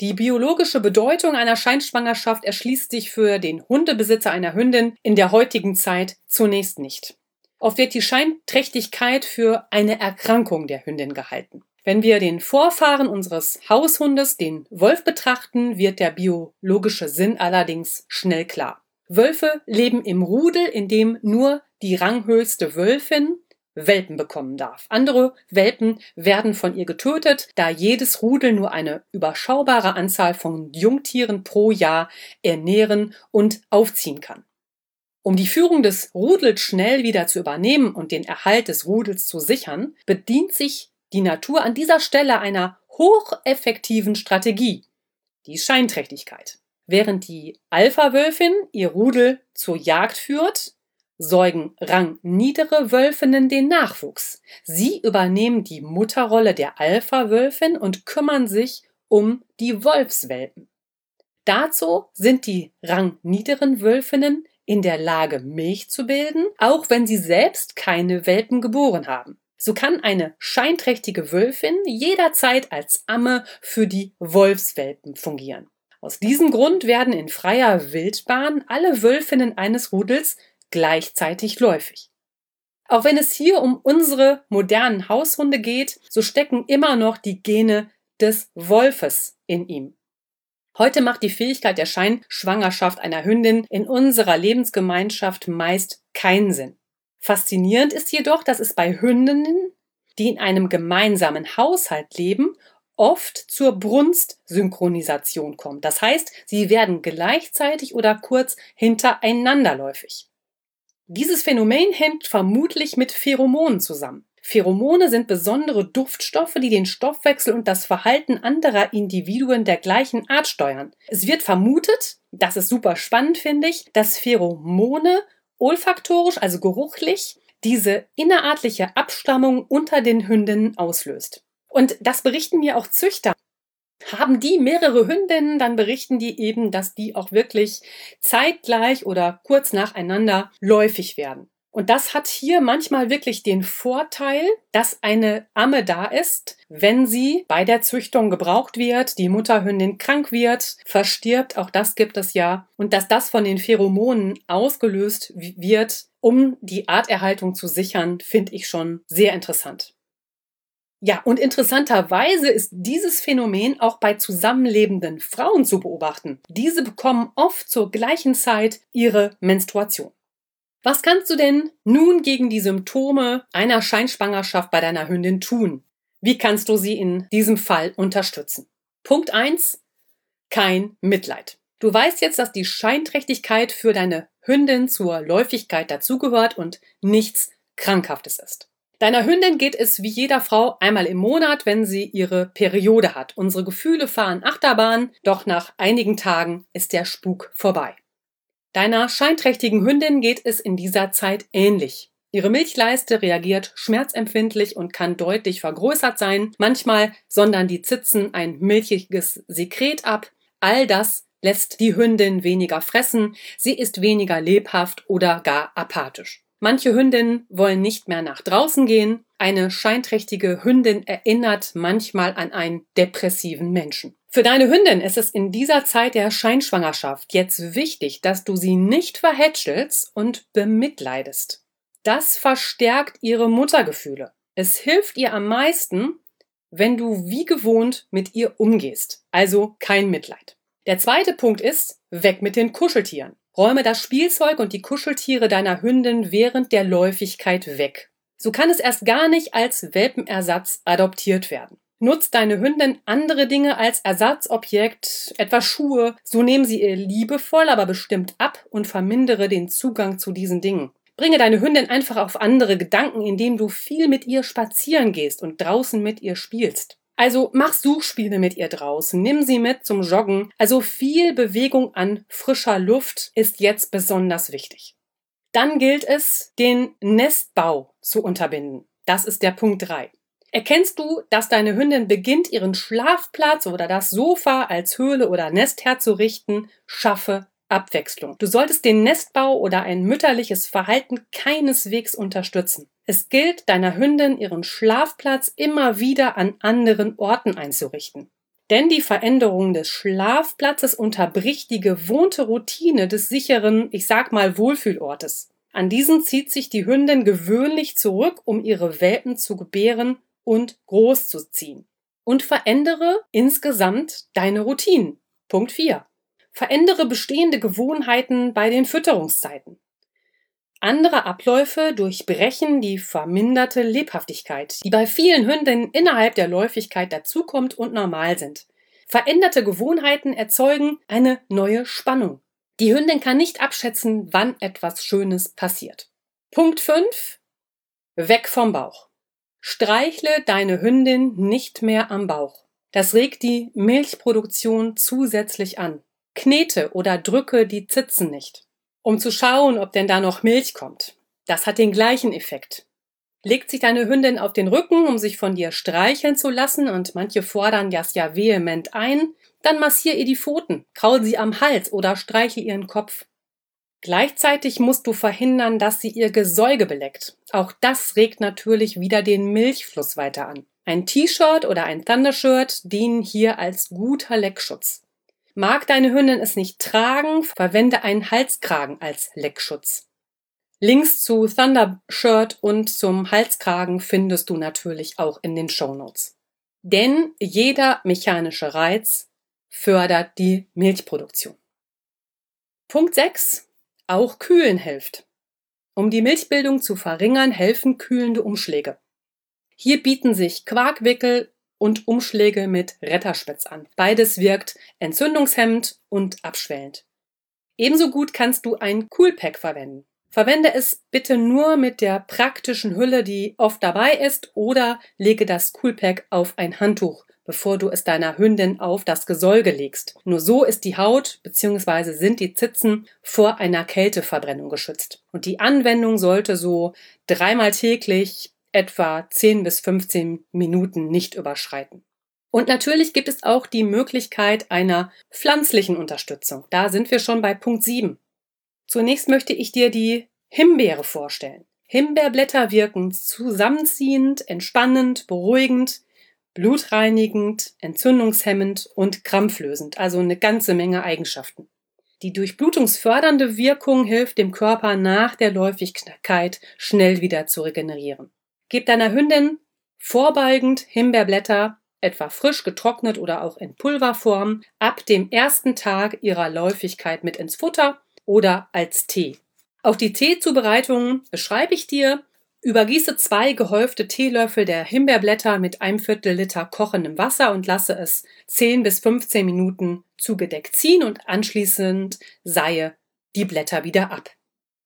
Die biologische Bedeutung einer Scheinschwangerschaft erschließt sich für den Hundebesitzer einer Hündin in der heutigen Zeit zunächst nicht. Oft wird die Scheinträchtigkeit für eine Erkrankung der Hündin gehalten. Wenn wir den Vorfahren unseres Haushundes, den Wolf, betrachten, wird der biologische Sinn allerdings schnell klar. Wölfe leben im Rudel, in dem nur die ranghöchste Wölfin Welpen bekommen darf. Andere Welpen werden von ihr getötet, da jedes Rudel nur eine überschaubare Anzahl von Jungtieren pro Jahr ernähren und aufziehen kann. Um die Führung des Rudels schnell wieder zu übernehmen und den Erhalt des Rudels zu sichern, bedient sich die Natur an dieser Stelle einer hocheffektiven Strategie, die Scheinträchtigkeit. Während die Alpha-Wölfin ihr Rudel zur Jagd führt, säugen rangniedere Wölfinnen den Nachwuchs. Sie übernehmen die Mutterrolle der Alpha-Wölfin und kümmern sich um die Wolfswelpen. Dazu sind die rangniederen Wölfinnen in der Lage, Milch zu bilden, auch wenn sie selbst keine Welpen geboren haben. So kann eine scheinträchtige Wölfin jederzeit als Amme für die Wolfswelpen fungieren. Aus diesem Grund werden in freier Wildbahn alle Wölfinnen eines Rudels gleichzeitig läufig. Auch wenn es hier um unsere modernen Haushunde geht, so stecken immer noch die Gene des Wolfes in ihm. Heute macht die Fähigkeit der Scheinschwangerschaft einer Hündin in unserer Lebensgemeinschaft meist keinen Sinn. Faszinierend ist jedoch, dass es bei Hündinnen, die in einem gemeinsamen Haushalt leben, oft zur Brunstsynchronisation kommt. Das heißt, sie werden gleichzeitig oder kurz hintereinanderläufig. Dieses Phänomen hängt vermutlich mit Pheromonen zusammen. Pheromone sind besondere Duftstoffe, die den Stoffwechsel und das Verhalten anderer Individuen der gleichen Art steuern. Es wird vermutet, das ist super spannend, finde ich, dass Pheromone olfaktorisch, also geruchlich, diese innerartliche Abstammung unter den Hündinnen auslöst. Und das berichten mir auch Züchter. Haben die mehrere Hündinnen, dann berichten die eben, dass die auch wirklich zeitgleich oder kurz nacheinander läufig werden. Und das hat hier manchmal wirklich den Vorteil, dass eine Amme da ist, wenn sie bei der Züchtung gebraucht wird, die Mutterhündin krank wird, verstirbt, auch das gibt es ja, und dass das von den Pheromonen ausgelöst wird, um die Arterhaltung zu sichern, finde ich schon sehr interessant. Ja, und interessanterweise ist dieses Phänomen auch bei zusammenlebenden Frauen zu beobachten. Diese bekommen oft zur gleichen Zeit ihre Menstruation. Was kannst du denn nun gegen die Symptome einer Scheinschwangerschaft bei deiner Hündin tun? Wie kannst du sie in diesem Fall unterstützen? Punkt eins: Kein Mitleid. Du weißt jetzt, dass die Scheinträchtigkeit für deine Hündin zur Läufigkeit dazugehört und nichts Krankhaftes ist. Deiner Hündin geht es wie jeder Frau einmal im Monat, wenn sie ihre Periode hat. Unsere Gefühle fahren Achterbahn, doch nach einigen Tagen ist der Spuk vorbei. Deiner scheinträchtigen Hündin geht es in dieser Zeit ähnlich. Ihre Milchleiste reagiert schmerzempfindlich und kann deutlich vergrößert sein. Manchmal sondern die Zitzen ein milchiges Sekret ab. All das lässt die Hündin weniger fressen, sie ist weniger lebhaft oder gar apathisch. Manche Hündinnen wollen nicht mehr nach draußen gehen. Eine scheinträchtige Hündin erinnert manchmal an einen depressiven Menschen. Für deine Hündin ist es in dieser Zeit der Scheinschwangerschaft jetzt wichtig, dass du sie nicht verhätschelst und bemitleidest. Das verstärkt ihre Muttergefühle. Es hilft ihr am meisten, wenn du wie gewohnt mit ihr umgehst. Also kein Mitleid. Der zweite Punkt ist, weg mit den Kuscheltieren. Räume das Spielzeug und die Kuscheltiere deiner Hündin während der Läufigkeit weg. So kann es erst gar nicht als Welpenersatz adoptiert werden. Nutzt deine Hündin andere Dinge als Ersatzobjekt, etwa Schuhe, so nehmen sie ihr liebevoll, aber bestimmt ab und vermindere den Zugang zu diesen Dingen. Bringe deine Hündin einfach auf andere Gedanken, indem du viel mit ihr spazieren gehst und draußen mit ihr spielst. Also mach Suchspiele mit ihr draußen, nimm sie mit zum Joggen. Also viel Bewegung an frischer Luft ist jetzt besonders wichtig. Dann gilt es, den Nestbau zu unterbinden. Das ist der Punkt drei. Erkennst du, dass deine Hündin beginnt, ihren Schlafplatz oder das Sofa als Höhle oder Nest herzurichten? Schaffe Abwechslung. Du solltest den Nestbau oder ein mütterliches Verhalten keineswegs unterstützen. Es gilt, deiner Hündin ihren Schlafplatz immer wieder an anderen Orten einzurichten. Denn die Veränderung des Schlafplatzes unterbricht die gewohnte Routine des sicheren, ich sag mal, Wohlfühlortes. An diesen zieht sich die Hündin gewöhnlich zurück, um ihre Welpen zu gebären und groß zu ziehen. Und verändere insgesamt deine Routinen. Punkt 4. Verändere bestehende Gewohnheiten bei den Fütterungszeiten. Andere Abläufe durchbrechen die verminderte Lebhaftigkeit, die bei vielen Hündinnen innerhalb der Läufigkeit dazukommt und normal sind. Veränderte Gewohnheiten erzeugen eine neue Spannung. Die Hündin kann nicht abschätzen, wann etwas Schönes passiert. Punkt 5. Weg vom Bauch. Streichle deine Hündin nicht mehr am Bauch. Das regt die Milchproduktion zusätzlich an. Knete oder drücke die Zitzen nicht, um zu schauen, ob denn da noch Milch kommt. Das hat den gleichen Effekt. Legt sich deine Hündin auf den Rücken, um sich von dir streicheln zu lassen, und manche fordern das ja vehement ein, dann massier ihr die Pfoten, kraul sie am Hals oder streiche ihren Kopf. Gleichzeitig musst du verhindern, dass sie ihr Gesäuge beleckt. Auch das regt natürlich wieder den Milchfluss weiter an. Ein T-Shirt oder ein Thundershirt dienen hier als guter Leckschutz. Mag deine Hündin es nicht tragen, verwende einen Halskragen als Leckschutz. Links zu Thundershirt und zum Halskragen findest du natürlich auch in den Shownotes. Denn jeder mechanische Reiz fördert die Milchproduktion. Punkt 6. Auch Kühlen hilft. Um die Milchbildung zu verringern, helfen kühlende Umschläge. Hier bieten sich Quarkwickel und Umschläge mit Retterspitz an. Beides wirkt entzündungshemmend und abschwellend. Ebenso gut kannst du ein Coolpack verwenden. Verwende es bitte nur mit der praktischen Hülle, die oft dabei ist, oder lege das Coolpack auf ein Handtuch, bevor du es deiner Hündin auf das Gesäuge legst. Nur so ist die Haut bzw. sind die Zitzen vor einer Kälteverbrennung geschützt. Und die Anwendung sollte so dreimal täglich etwa 10 bis 15 Minuten nicht überschreiten. Und natürlich gibt es auch die Möglichkeit einer pflanzlichen Unterstützung. Da sind wir schon bei Punkt 7. Zunächst möchte ich dir die Himbeere vorstellen. Himbeerblätter wirken zusammenziehend, entspannend, beruhigend, blutreinigend, entzündungshemmend und krampflösend, also eine ganze Menge Eigenschaften. Die durchblutungsfördernde Wirkung hilft dem Körper nach der Läufigkeit schnell wieder zu regenerieren. Gib deiner Hündin vorbeugend Himbeerblätter, etwa frisch getrocknet oder auch in Pulverform, ab dem ersten Tag ihrer Läufigkeit mit ins Futter oder als Tee. Auch die Teezubereitung beschreibe ich dir. Übergieße zwei gehäufte Teelöffel der Himbeerblätter mit einem Viertel Liter kochendem Wasser und lasse es 10 bis 15 Minuten zugedeckt ziehen und anschließend seihe die Blätter wieder ab.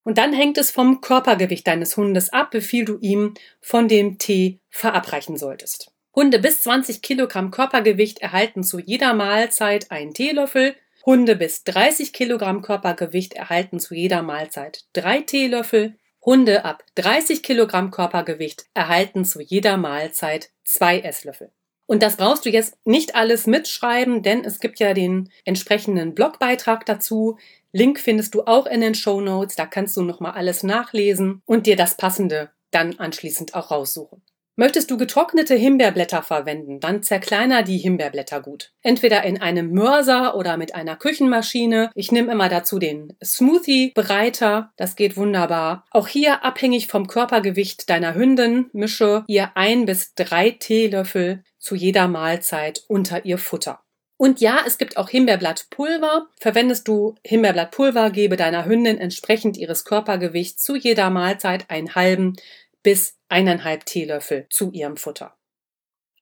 Und dann hängt es vom Körpergewicht deines Hundes ab, wie viel du ihm von dem Tee verabreichen solltest. Hunde bis 20 Kilogramm Körpergewicht erhalten zu jeder Mahlzeit einen Teelöffel, Hunde bis 30 Kilogramm Körpergewicht erhalten zu jeder Mahlzeit drei Teelöffel. Hunde ab 30 Kilogramm Körpergewicht erhalten zu jeder Mahlzeit zwei Esslöffel. Und das brauchst du jetzt nicht alles mitschreiben, denn es gibt ja den entsprechenden Blogbeitrag dazu. Link findest du auch in den Show Notes. Da kannst du nochmal alles nachlesen und dir das passende dann anschließend auch raussuchen. Möchtest du getrocknete Himbeerblätter verwenden, dann zerkleiner die Himbeerblätter gut. Entweder in einem Mörser oder mit einer Küchenmaschine. Ich nehme immer dazu den Smoothie-Bereiter. Das geht wunderbar. Auch hier abhängig vom Körpergewicht deiner Hündin mische ihr ein bis drei Teelöffel zu jeder Mahlzeit unter ihr Futter. Und ja, es gibt auch Himbeerblattpulver. Verwendest du Himbeerblattpulver, gebe deiner Hündin entsprechend ihres Körpergewichts zu jeder Mahlzeit einen halben bis eineinhalb Teelöffel zu ihrem Futter.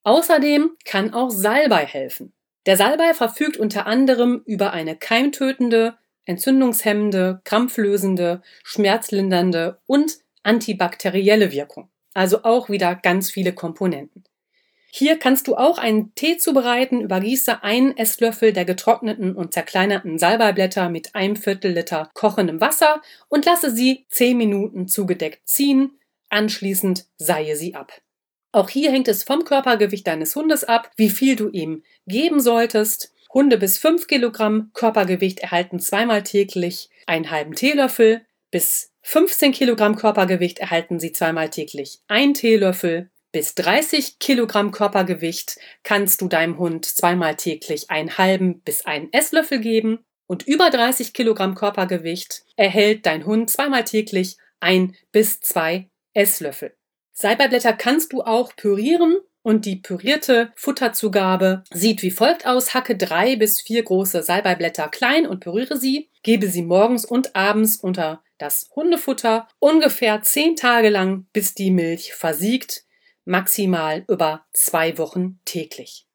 Außerdem kann auch Salbei helfen. Der Salbei verfügt unter anderem über eine keimtötende, entzündungshemmende, krampflösende, schmerzlindernde und antibakterielle Wirkung. Also auch wieder ganz viele Komponenten. Hier kannst du auch einen Tee zubereiten. Übergieße einen Esslöffel der getrockneten und zerkleinerten Salbeiblätter mit einem Viertel Liter kochendem Wasser und lasse sie 10 Minuten zugedeckt ziehen. Anschließend seihe sie ab. Auch hier hängt es vom Körpergewicht deines Hundes ab, wie viel du ihm geben solltest. Hunde bis 5 Kilogramm Körpergewicht erhalten zweimal täglich einen halben Teelöffel. Bis 15 Kilogramm Körpergewicht erhalten sie zweimal täglich einen Teelöffel. Bis 30 Kilogramm Körpergewicht kannst du deinem Hund zweimal täglich einen halben bis einen Esslöffel geben. Und über 30 Kilogramm Körpergewicht erhält dein Hund zweimal täglich ein bis zwei Esslöffel. Salbeiblätter kannst du auch pürieren und die pürierte Futterzugabe sieht wie folgt aus. Hacke drei bis vier große Salbeiblätter klein und püriere sie. Gebe sie morgens und abends unter das Hundefutter ungefähr zehn Tage lang, bis die Milch versiegt, maximal über zwei Wochen täglich.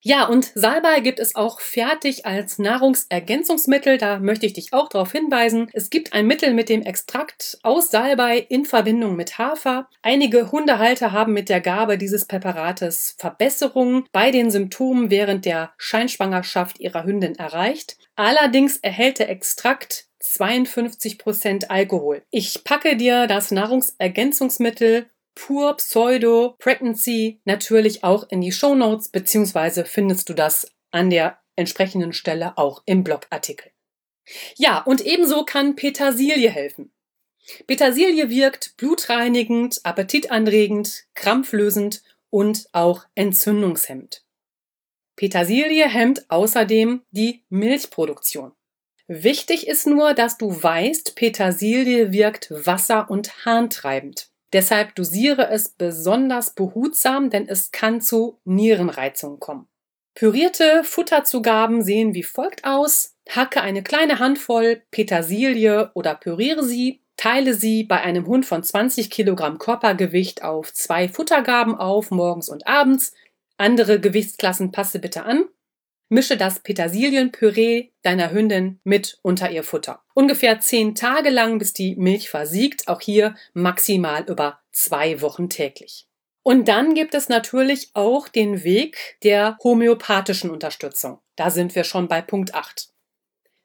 Ja, und Salbei gibt es auch fertig als Nahrungsergänzungsmittel. Da möchte ich dich auch darauf hinweisen. Es gibt ein Mittel mit dem Extrakt aus Salbei in Verbindung mit Hafer. Einige Hundehalter haben mit der Gabe dieses Präparates Verbesserungen bei den Symptomen während der Scheinschwangerschaft ihrer Hündin erreicht. Allerdings erhält der Extrakt 52% Alkohol. Ich packe dir das Nahrungsergänzungsmittel Pur Pseudo Pregnancy natürlich auch in die Show Notes, beziehungsweise findest du das an der entsprechenden Stelle auch im Blogartikel. Ja, und ebenso kann Petersilie helfen. Petersilie wirkt blutreinigend, appetitanregend, krampflösend und auch entzündungshemmend. Petersilie hemmt außerdem die Milchproduktion. Wichtig ist nur, dass du weißt, Petersilie wirkt wasser- und harntreibend. Deshalb dosiere es besonders behutsam, denn es kann zu Nierenreizungen kommen. Pürierte Futterzugaben sehen wie folgt aus. Hacke eine kleine Handvoll Petersilie oder püriere sie. Teile sie bei einem Hund von 20 Kilogramm Körpergewicht auf zwei Futtergaben auf, morgens und abends. Andere Gewichtsklassen passe bitte an. Mische das Petersilienpüree deiner Hündin mit unter ihr Futter. Ungefähr zehn Tage lang, bis die Milch versiegt, auch hier maximal über zwei Wochen täglich. Und dann gibt es natürlich auch den Weg der homöopathischen Unterstützung. Da sind wir schon bei Punkt 8.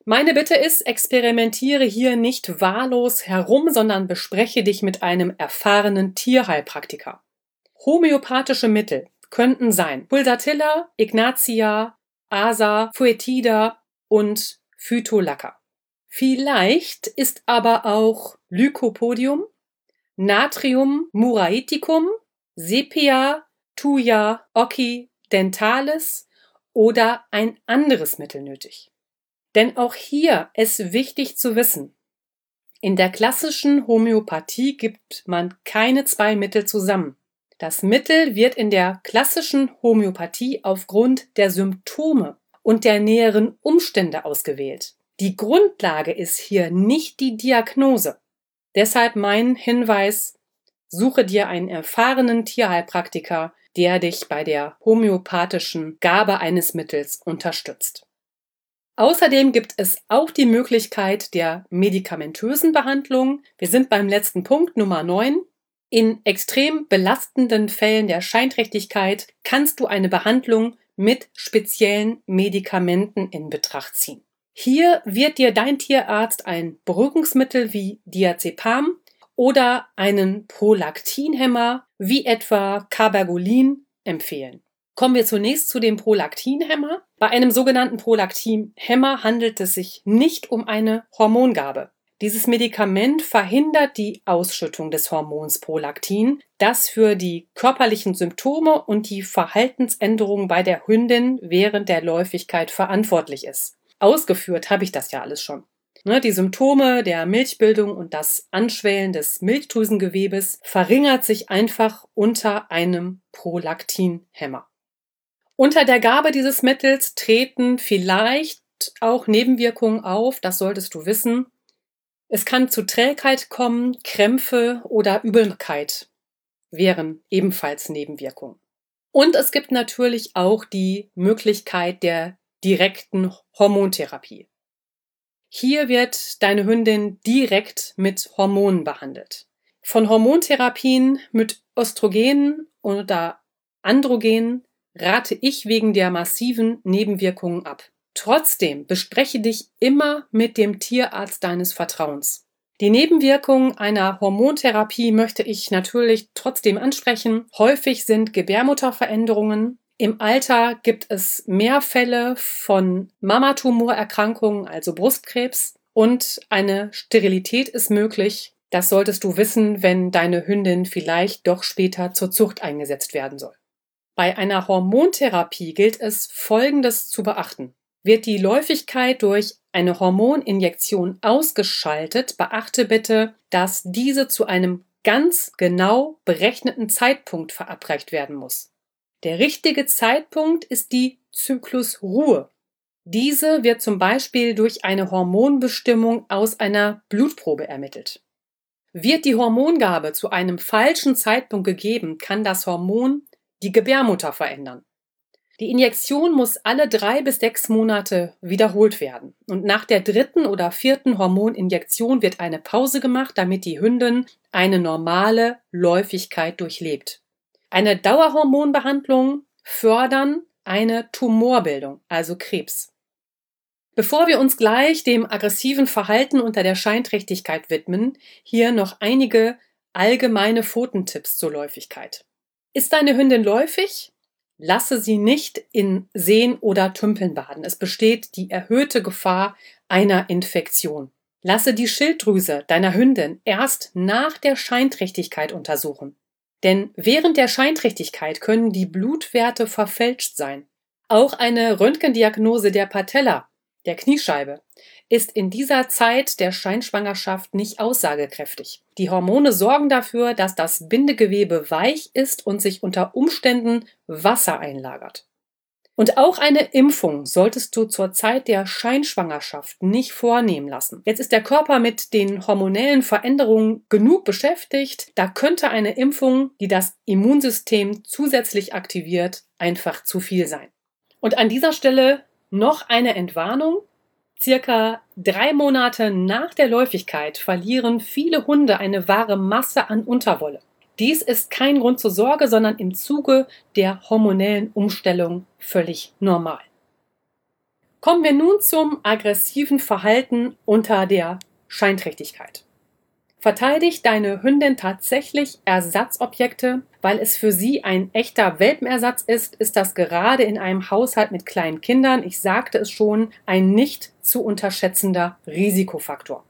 Meine Bitte ist, experimentiere hier nicht wahllos herum, sondern bespreche dich mit einem erfahrenen Tierheilpraktiker. Homöopathische Mittel könnten sein Pulsatilla, Ignatia, Asa, Fuetida und Phytolacca. Vielleicht ist aber auch Lycopodium, Natrium muraiticum, Sepia, Thuja, Occi, Dentalis oder ein anderes Mittel nötig. Denn auch hier ist wichtig zu wissen, in der klassischen Homöopathie gibt man keine zwei Mittel zusammen. Das Mittel wird in der klassischen Homöopathie aufgrund der Symptome und der näheren Umstände ausgewählt. Die Grundlage ist hier nicht die Diagnose. Deshalb mein Hinweis, suche dir einen erfahrenen Tierheilpraktiker, der dich bei der homöopathischen Gabe eines Mittels unterstützt. Außerdem gibt es auch die Möglichkeit der medikamentösen Behandlung. Wir sind beim letzten Punkt Nummer 9. In extrem belastenden Fällen der Scheinträchtigkeit kannst du eine Behandlung mit speziellen Medikamenten in Betracht ziehen. Hier wird dir dein Tierarzt ein Beruhigungsmittel wie Diazepam oder einen Prolaktinhemmer wie etwa Carbergolin empfehlen. Kommen wir zunächst zu dem Prolaktinhemmer. Bei einem sogenannten Prolaktinhemmer handelt es sich nicht um eine Hormongabe. Dieses Medikament verhindert die Ausschüttung des Hormons Prolaktin, das für die körperlichen Symptome und die Verhaltensänderungen bei der Hündin während der Läufigkeit verantwortlich ist. Ausgeführt habe ich das ja alles schon. Ne, die Symptome der Milchbildung und das Anschwellen des Milchdrüsengewebes verringert sich einfach unter einem Prolaktinhemmer. Unter der Gabe dieses Mittels treten vielleicht auch Nebenwirkungen auf, das solltest du wissen. Es kann zu Trägheit kommen, Krämpfe oder Übelkeit wären ebenfalls Nebenwirkungen. Und es gibt natürlich auch die Möglichkeit der direkten Hormontherapie. Hier wird deine Hündin direkt mit Hormonen behandelt. Von Hormontherapien mit Östrogenen oder Androgenen rate ich wegen der massiven Nebenwirkungen ab. Trotzdem bespreche dich immer mit dem Tierarzt deines Vertrauens. Die Nebenwirkungen einer Hormontherapie möchte ich natürlich trotzdem ansprechen. Häufig sind Gebärmutterveränderungen, im Alter gibt es mehr Fälle von Mammatumorerkrankungen, also Brustkrebs, und eine Sterilität ist möglich. Das solltest du wissen, wenn deine Hündin vielleicht doch später zur Zucht eingesetzt werden soll. Bei einer Hormontherapie gilt es, Folgendes zu beachten. Wird die Läufigkeit durch eine Hormoninjektion ausgeschaltet, beachte bitte, dass diese zu einem ganz genau berechneten Zeitpunkt verabreicht werden muss. Der richtige Zeitpunkt ist die Zyklusruhe. Diese wird zum Beispiel durch eine Hormonbestimmung aus einer Blutprobe ermittelt. Wird die Hormongabe zu einem falschen Zeitpunkt gegeben, kann das Hormon die Gebärmutter verändern. Die Injektion muss alle drei bis sechs Monate wiederholt werden. Und nach der dritten oder vierten Hormoninjektion wird eine Pause gemacht, damit die Hündin eine normale Läufigkeit durchlebt. Eine Dauerhormonbehandlung fördern eine Tumorbildung, also Krebs. Bevor wir uns gleich dem aggressiven Verhalten unter der Scheinträchtigkeit widmen, hier noch einige allgemeine Pfotentipps zur Läufigkeit. Ist deine Hündin läufig? Lasse sie nicht in Seen oder Tümpeln baden. Es besteht die erhöhte Gefahr einer Infektion. Lasse die Schilddrüse deiner Hündin erst nach der Scheinträchtigkeit untersuchen. Denn während der Scheinträchtigkeit können die Blutwerte verfälscht sein. Auch eine Röntgendiagnose der Patella, der Kniescheibe, ist in dieser Zeit der Scheinschwangerschaft nicht aussagekräftig. Die Hormone sorgen dafür, dass das Bindegewebe weich ist und sich unter Umständen Wasser einlagert. Und auch eine Impfung solltest du zur Zeit der Scheinschwangerschaft nicht vornehmen lassen. Jetzt ist der Körper mit den hormonellen Veränderungen genug beschäftigt. Da könnte eine Impfung, die das Immunsystem zusätzlich aktiviert, einfach zu viel sein. Und an dieser Stelle Noch eine Entwarnung. Circa drei Monate nach der Läufigkeit verlieren viele Hunde eine wahre Masse an Unterwolle. Dies ist kein Grund zur Sorge, sondern im Zuge der hormonellen Umstellung völlig normal. Kommen wir nun zum aggressiven Verhalten unter der Scheinträchtigkeit. Verteidigt deine Hündin tatsächlich Ersatzobjekte, weil es für sie ein echter Welpenersatz ist, ist das gerade in einem Haushalt mit kleinen Kindern, ich sagte es schon, ein nicht zu unterschätzender Risikofaktor.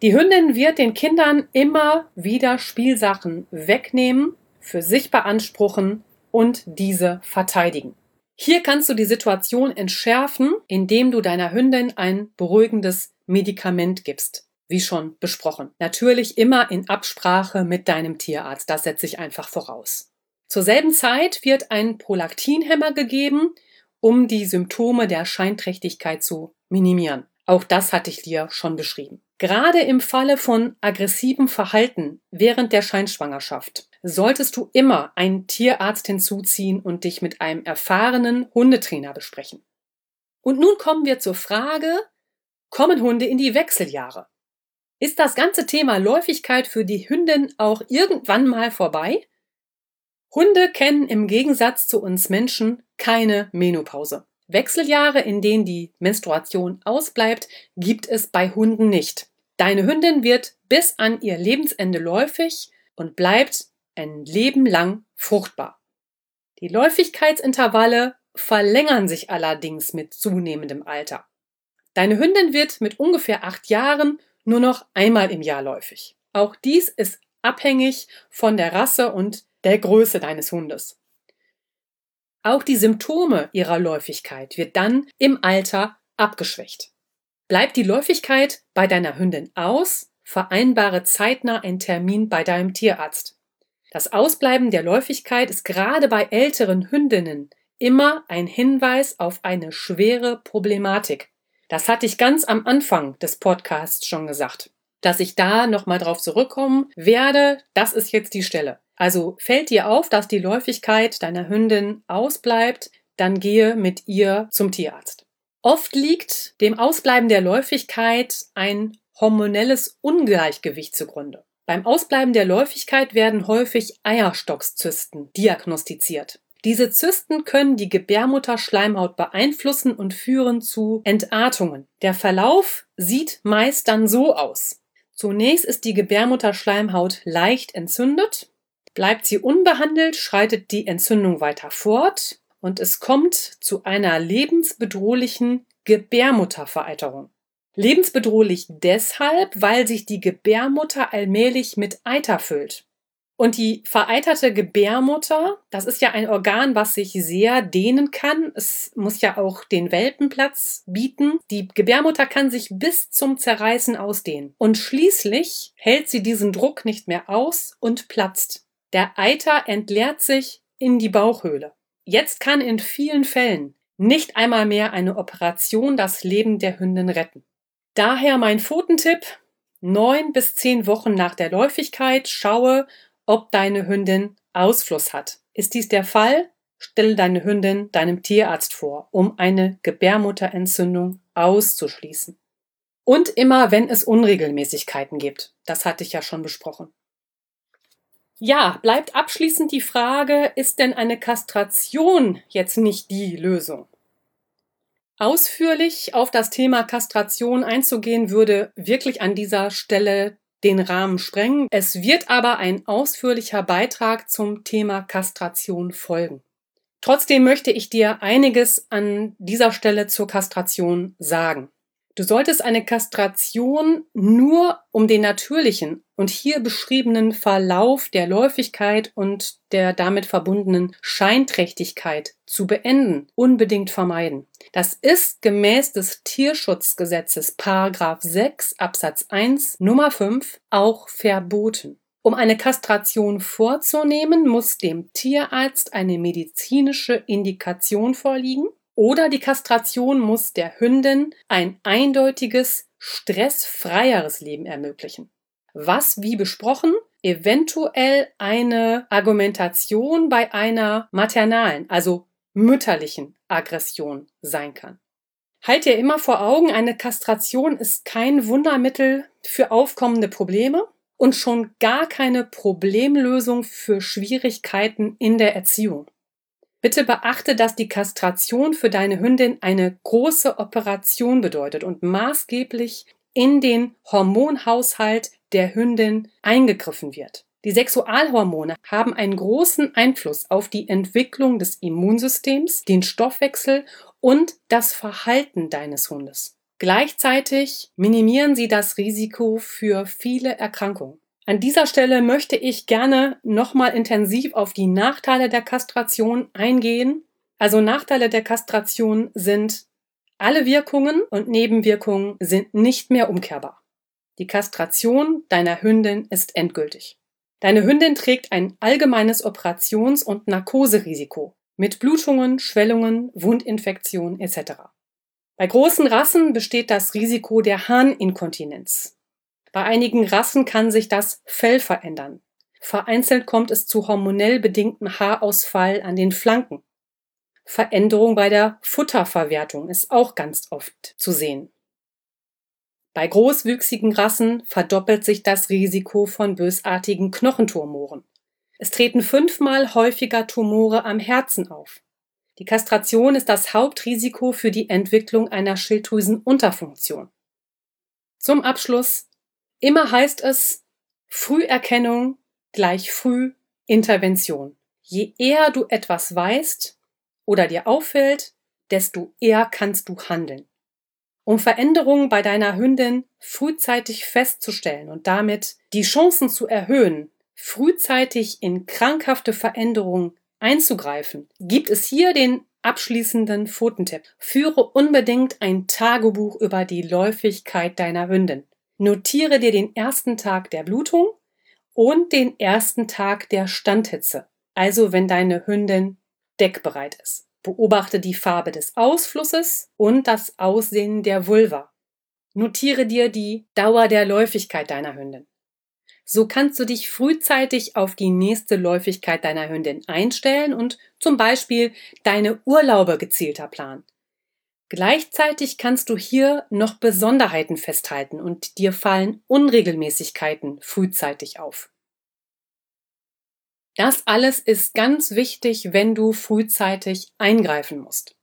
Die Hündin wird den Kindern immer wieder Spielsachen wegnehmen, für sich beanspruchen und diese verteidigen. Hier kannst du die Situation entschärfen, indem du deiner Hündin ein beruhigendes Medikament gibst wie schon besprochen. Natürlich immer in Absprache mit deinem Tierarzt, das setze ich einfach voraus. Zur selben Zeit wird ein Prolaktinhemmer gegeben, um die Symptome der Scheinträchtigkeit zu minimieren. Auch das hatte ich dir schon beschrieben. Gerade im Falle von aggressivem Verhalten während der Scheinschwangerschaft solltest du immer einen Tierarzt hinzuziehen und dich mit einem erfahrenen Hundetrainer besprechen. Und nun kommen wir zur Frage, kommen Hunde in die Wechseljahre? Ist das ganze Thema Läufigkeit für die Hündin auch irgendwann mal vorbei? Hunde kennen im Gegensatz zu uns Menschen keine Menopause. Wechseljahre, in denen die Menstruation ausbleibt, gibt es bei Hunden nicht. Deine Hündin wird bis an ihr Lebensende läufig und bleibt ein Leben lang fruchtbar. Die Läufigkeitsintervalle verlängern sich allerdings mit zunehmendem Alter. Deine Hündin wird mit ungefähr acht Jahren nur noch einmal im Jahr läufig. Auch dies ist abhängig von der Rasse und der Größe deines Hundes. Auch die Symptome ihrer Läufigkeit wird dann im Alter abgeschwächt. Bleibt die Läufigkeit bei deiner Hündin aus, vereinbare zeitnah einen Termin bei deinem Tierarzt. Das Ausbleiben der Läufigkeit ist gerade bei älteren Hündinnen immer ein Hinweis auf eine schwere Problematik. Das hatte ich ganz am Anfang des Podcasts schon gesagt. Dass ich da nochmal drauf zurückkommen werde, das ist jetzt die Stelle. Also fällt dir auf, dass die Läufigkeit deiner Hündin ausbleibt, dann gehe mit ihr zum Tierarzt. Oft liegt dem Ausbleiben der Läufigkeit ein hormonelles Ungleichgewicht zugrunde. Beim Ausbleiben der Läufigkeit werden häufig Eierstockzysten diagnostiziert. Diese Zysten können die Gebärmutterschleimhaut beeinflussen und führen zu Entartungen. Der Verlauf sieht meist dann so aus. Zunächst ist die Gebärmutterschleimhaut leicht entzündet. Bleibt sie unbehandelt, schreitet die Entzündung weiter fort und es kommt zu einer lebensbedrohlichen Gebärmuttervereiterung. Lebensbedrohlich deshalb, weil sich die Gebärmutter allmählich mit Eiter füllt. Und die vereiterte Gebärmutter, das ist ja ein Organ, was sich sehr dehnen kann. Es muss ja auch den Welpenplatz bieten. Die Gebärmutter kann sich bis zum Zerreißen ausdehnen. Und schließlich hält sie diesen Druck nicht mehr aus und platzt. Der Eiter entleert sich in die Bauchhöhle. Jetzt kann in vielen Fällen nicht einmal mehr eine Operation das Leben der Hündin retten. Daher mein Pfotentipp. Neun bis zehn Wochen nach der Läufigkeit schaue, ob deine Hündin Ausfluss hat. Ist dies der Fall? Stelle deine Hündin deinem Tierarzt vor, um eine Gebärmutterentzündung auszuschließen. Und immer, wenn es Unregelmäßigkeiten gibt. Das hatte ich ja schon besprochen. Ja, bleibt abschließend die Frage, ist denn eine Kastration jetzt nicht die Lösung? Ausführlich auf das Thema Kastration einzugehen würde wirklich an dieser Stelle den Rahmen sprengen. Es wird aber ein ausführlicher Beitrag zum Thema Kastration folgen. Trotzdem möchte ich dir einiges an dieser Stelle zur Kastration sagen. Du solltest eine Kastration nur um den natürlichen und hier beschriebenen Verlauf der Läufigkeit und der damit verbundenen Scheinträchtigkeit zu beenden, unbedingt vermeiden. Das ist gemäß des Tierschutzgesetzes Paragraph 6 Absatz 1 Nummer 5 auch verboten. Um eine Kastration vorzunehmen, muss dem Tierarzt eine medizinische Indikation vorliegen oder die Kastration muss der Hündin ein eindeutiges, stressfreieres Leben ermöglichen. Was, wie besprochen, eventuell eine Argumentation bei einer maternalen, also mütterlichen Aggression sein kann. Halt dir immer vor Augen, eine Kastration ist kein Wundermittel für aufkommende Probleme und schon gar keine Problemlösung für Schwierigkeiten in der Erziehung. Bitte beachte, dass die Kastration für deine Hündin eine große Operation bedeutet und maßgeblich in den Hormonhaushalt der Hündin eingegriffen wird. Die Sexualhormone haben einen großen Einfluss auf die Entwicklung des Immunsystems, den Stoffwechsel und das Verhalten deines Hundes. Gleichzeitig minimieren sie das Risiko für viele Erkrankungen. An dieser Stelle möchte ich gerne nochmal intensiv auf die Nachteile der Kastration eingehen. Also Nachteile der Kastration sind, alle Wirkungen und Nebenwirkungen sind nicht mehr umkehrbar. Die Kastration deiner Hündin ist endgültig. Deine Hündin trägt ein allgemeines Operations- und Narkoserisiko mit Blutungen, Schwellungen, Wundinfektionen etc. Bei großen Rassen besteht das Risiko der Harninkontinenz. Bei einigen Rassen kann sich das Fell verändern. Vereinzelt kommt es zu hormonell bedingtem Haarausfall an den Flanken. Veränderung bei der Futterverwertung ist auch ganz oft zu sehen. Bei großwüchsigen Rassen verdoppelt sich das Risiko von bösartigen Knochentumoren. Es treten fünfmal häufiger Tumore am Herzen auf. Die Kastration ist das Hauptrisiko für die Entwicklung einer Schilddrüsenunterfunktion. Zum Abschluss. Immer heißt es Früherkennung gleich Frühintervention. Je eher du etwas weißt oder dir auffällt, desto eher kannst du handeln. Um Veränderungen bei deiner Hündin frühzeitig festzustellen und damit die Chancen zu erhöhen, frühzeitig in krankhafte Veränderungen einzugreifen, gibt es hier den abschließenden Pfotentipp. Führe unbedingt ein Tagebuch über die Läufigkeit deiner Hündin. Notiere dir den ersten Tag der Blutung und den ersten Tag der Standhitze, also wenn deine Hündin deckbereit ist. Beobachte die Farbe des Ausflusses und das Aussehen der Vulva. Notiere dir die Dauer der Läufigkeit deiner Hündin. So kannst du dich frühzeitig auf die nächste Läufigkeit deiner Hündin einstellen und zum Beispiel deine Urlaube gezielter planen. Gleichzeitig kannst du hier noch Besonderheiten festhalten und dir fallen Unregelmäßigkeiten frühzeitig auf. Das alles ist ganz wichtig, wenn du frühzeitig eingreifen musst.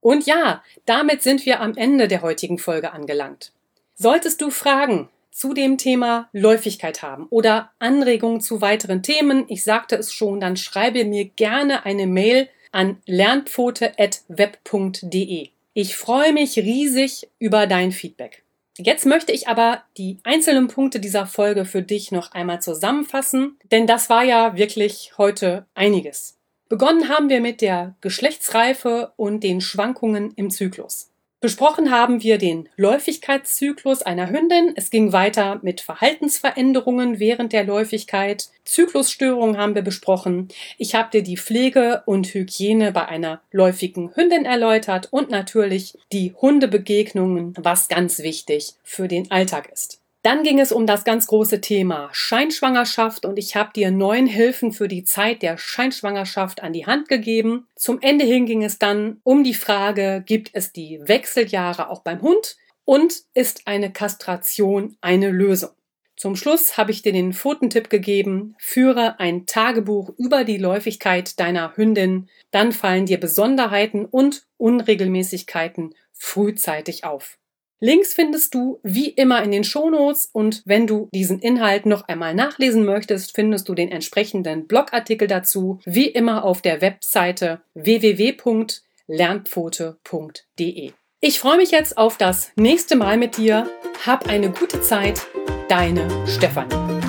Und ja, damit sind wir am Ende der heutigen Folge angelangt. Solltest du Fragen zu dem Thema Läufigkeit haben oder Anregungen zu weiteren Themen, ich sagte es schon, dann schreibe mir gerne eine Mail an lernpfote.web.de. Ich freue mich riesig über dein Feedback. Jetzt möchte ich aber die einzelnen Punkte dieser Folge für dich noch einmal zusammenfassen, denn das war ja wirklich heute einiges. Begonnen haben wir mit der Geschlechtsreife und den Schwankungen im Zyklus. Besprochen haben wir den Läufigkeitszyklus einer Hündin. Es ging weiter mit Verhaltensveränderungen während der Läufigkeit. Zyklusstörungen haben wir besprochen. Ich habe dir die Pflege und Hygiene bei einer läufigen Hündin erläutert und natürlich die Hundebegegnungen, was ganz wichtig für den Alltag ist. Dann ging es um das ganz große Thema Scheinschwangerschaft und ich habe dir neun Hilfen für die Zeit der Scheinschwangerschaft an die Hand gegeben. Zum Ende hin ging es dann um die Frage, gibt es die Wechseljahre auch beim Hund und ist eine Kastration eine Lösung? Zum Schluss habe ich dir den Pfotentipp gegeben, führe ein Tagebuch über die Läufigkeit deiner Hündin, dann fallen dir Besonderheiten und Unregelmäßigkeiten frühzeitig auf. Links findest du wie immer in den Shownotes und wenn du diesen Inhalt noch einmal nachlesen möchtest, findest du den entsprechenden Blogartikel dazu wie immer auf der Webseite www.lernpfote.de. Ich freue mich jetzt auf das nächste Mal mit dir. Hab eine gute Zeit. Deine Stefanie.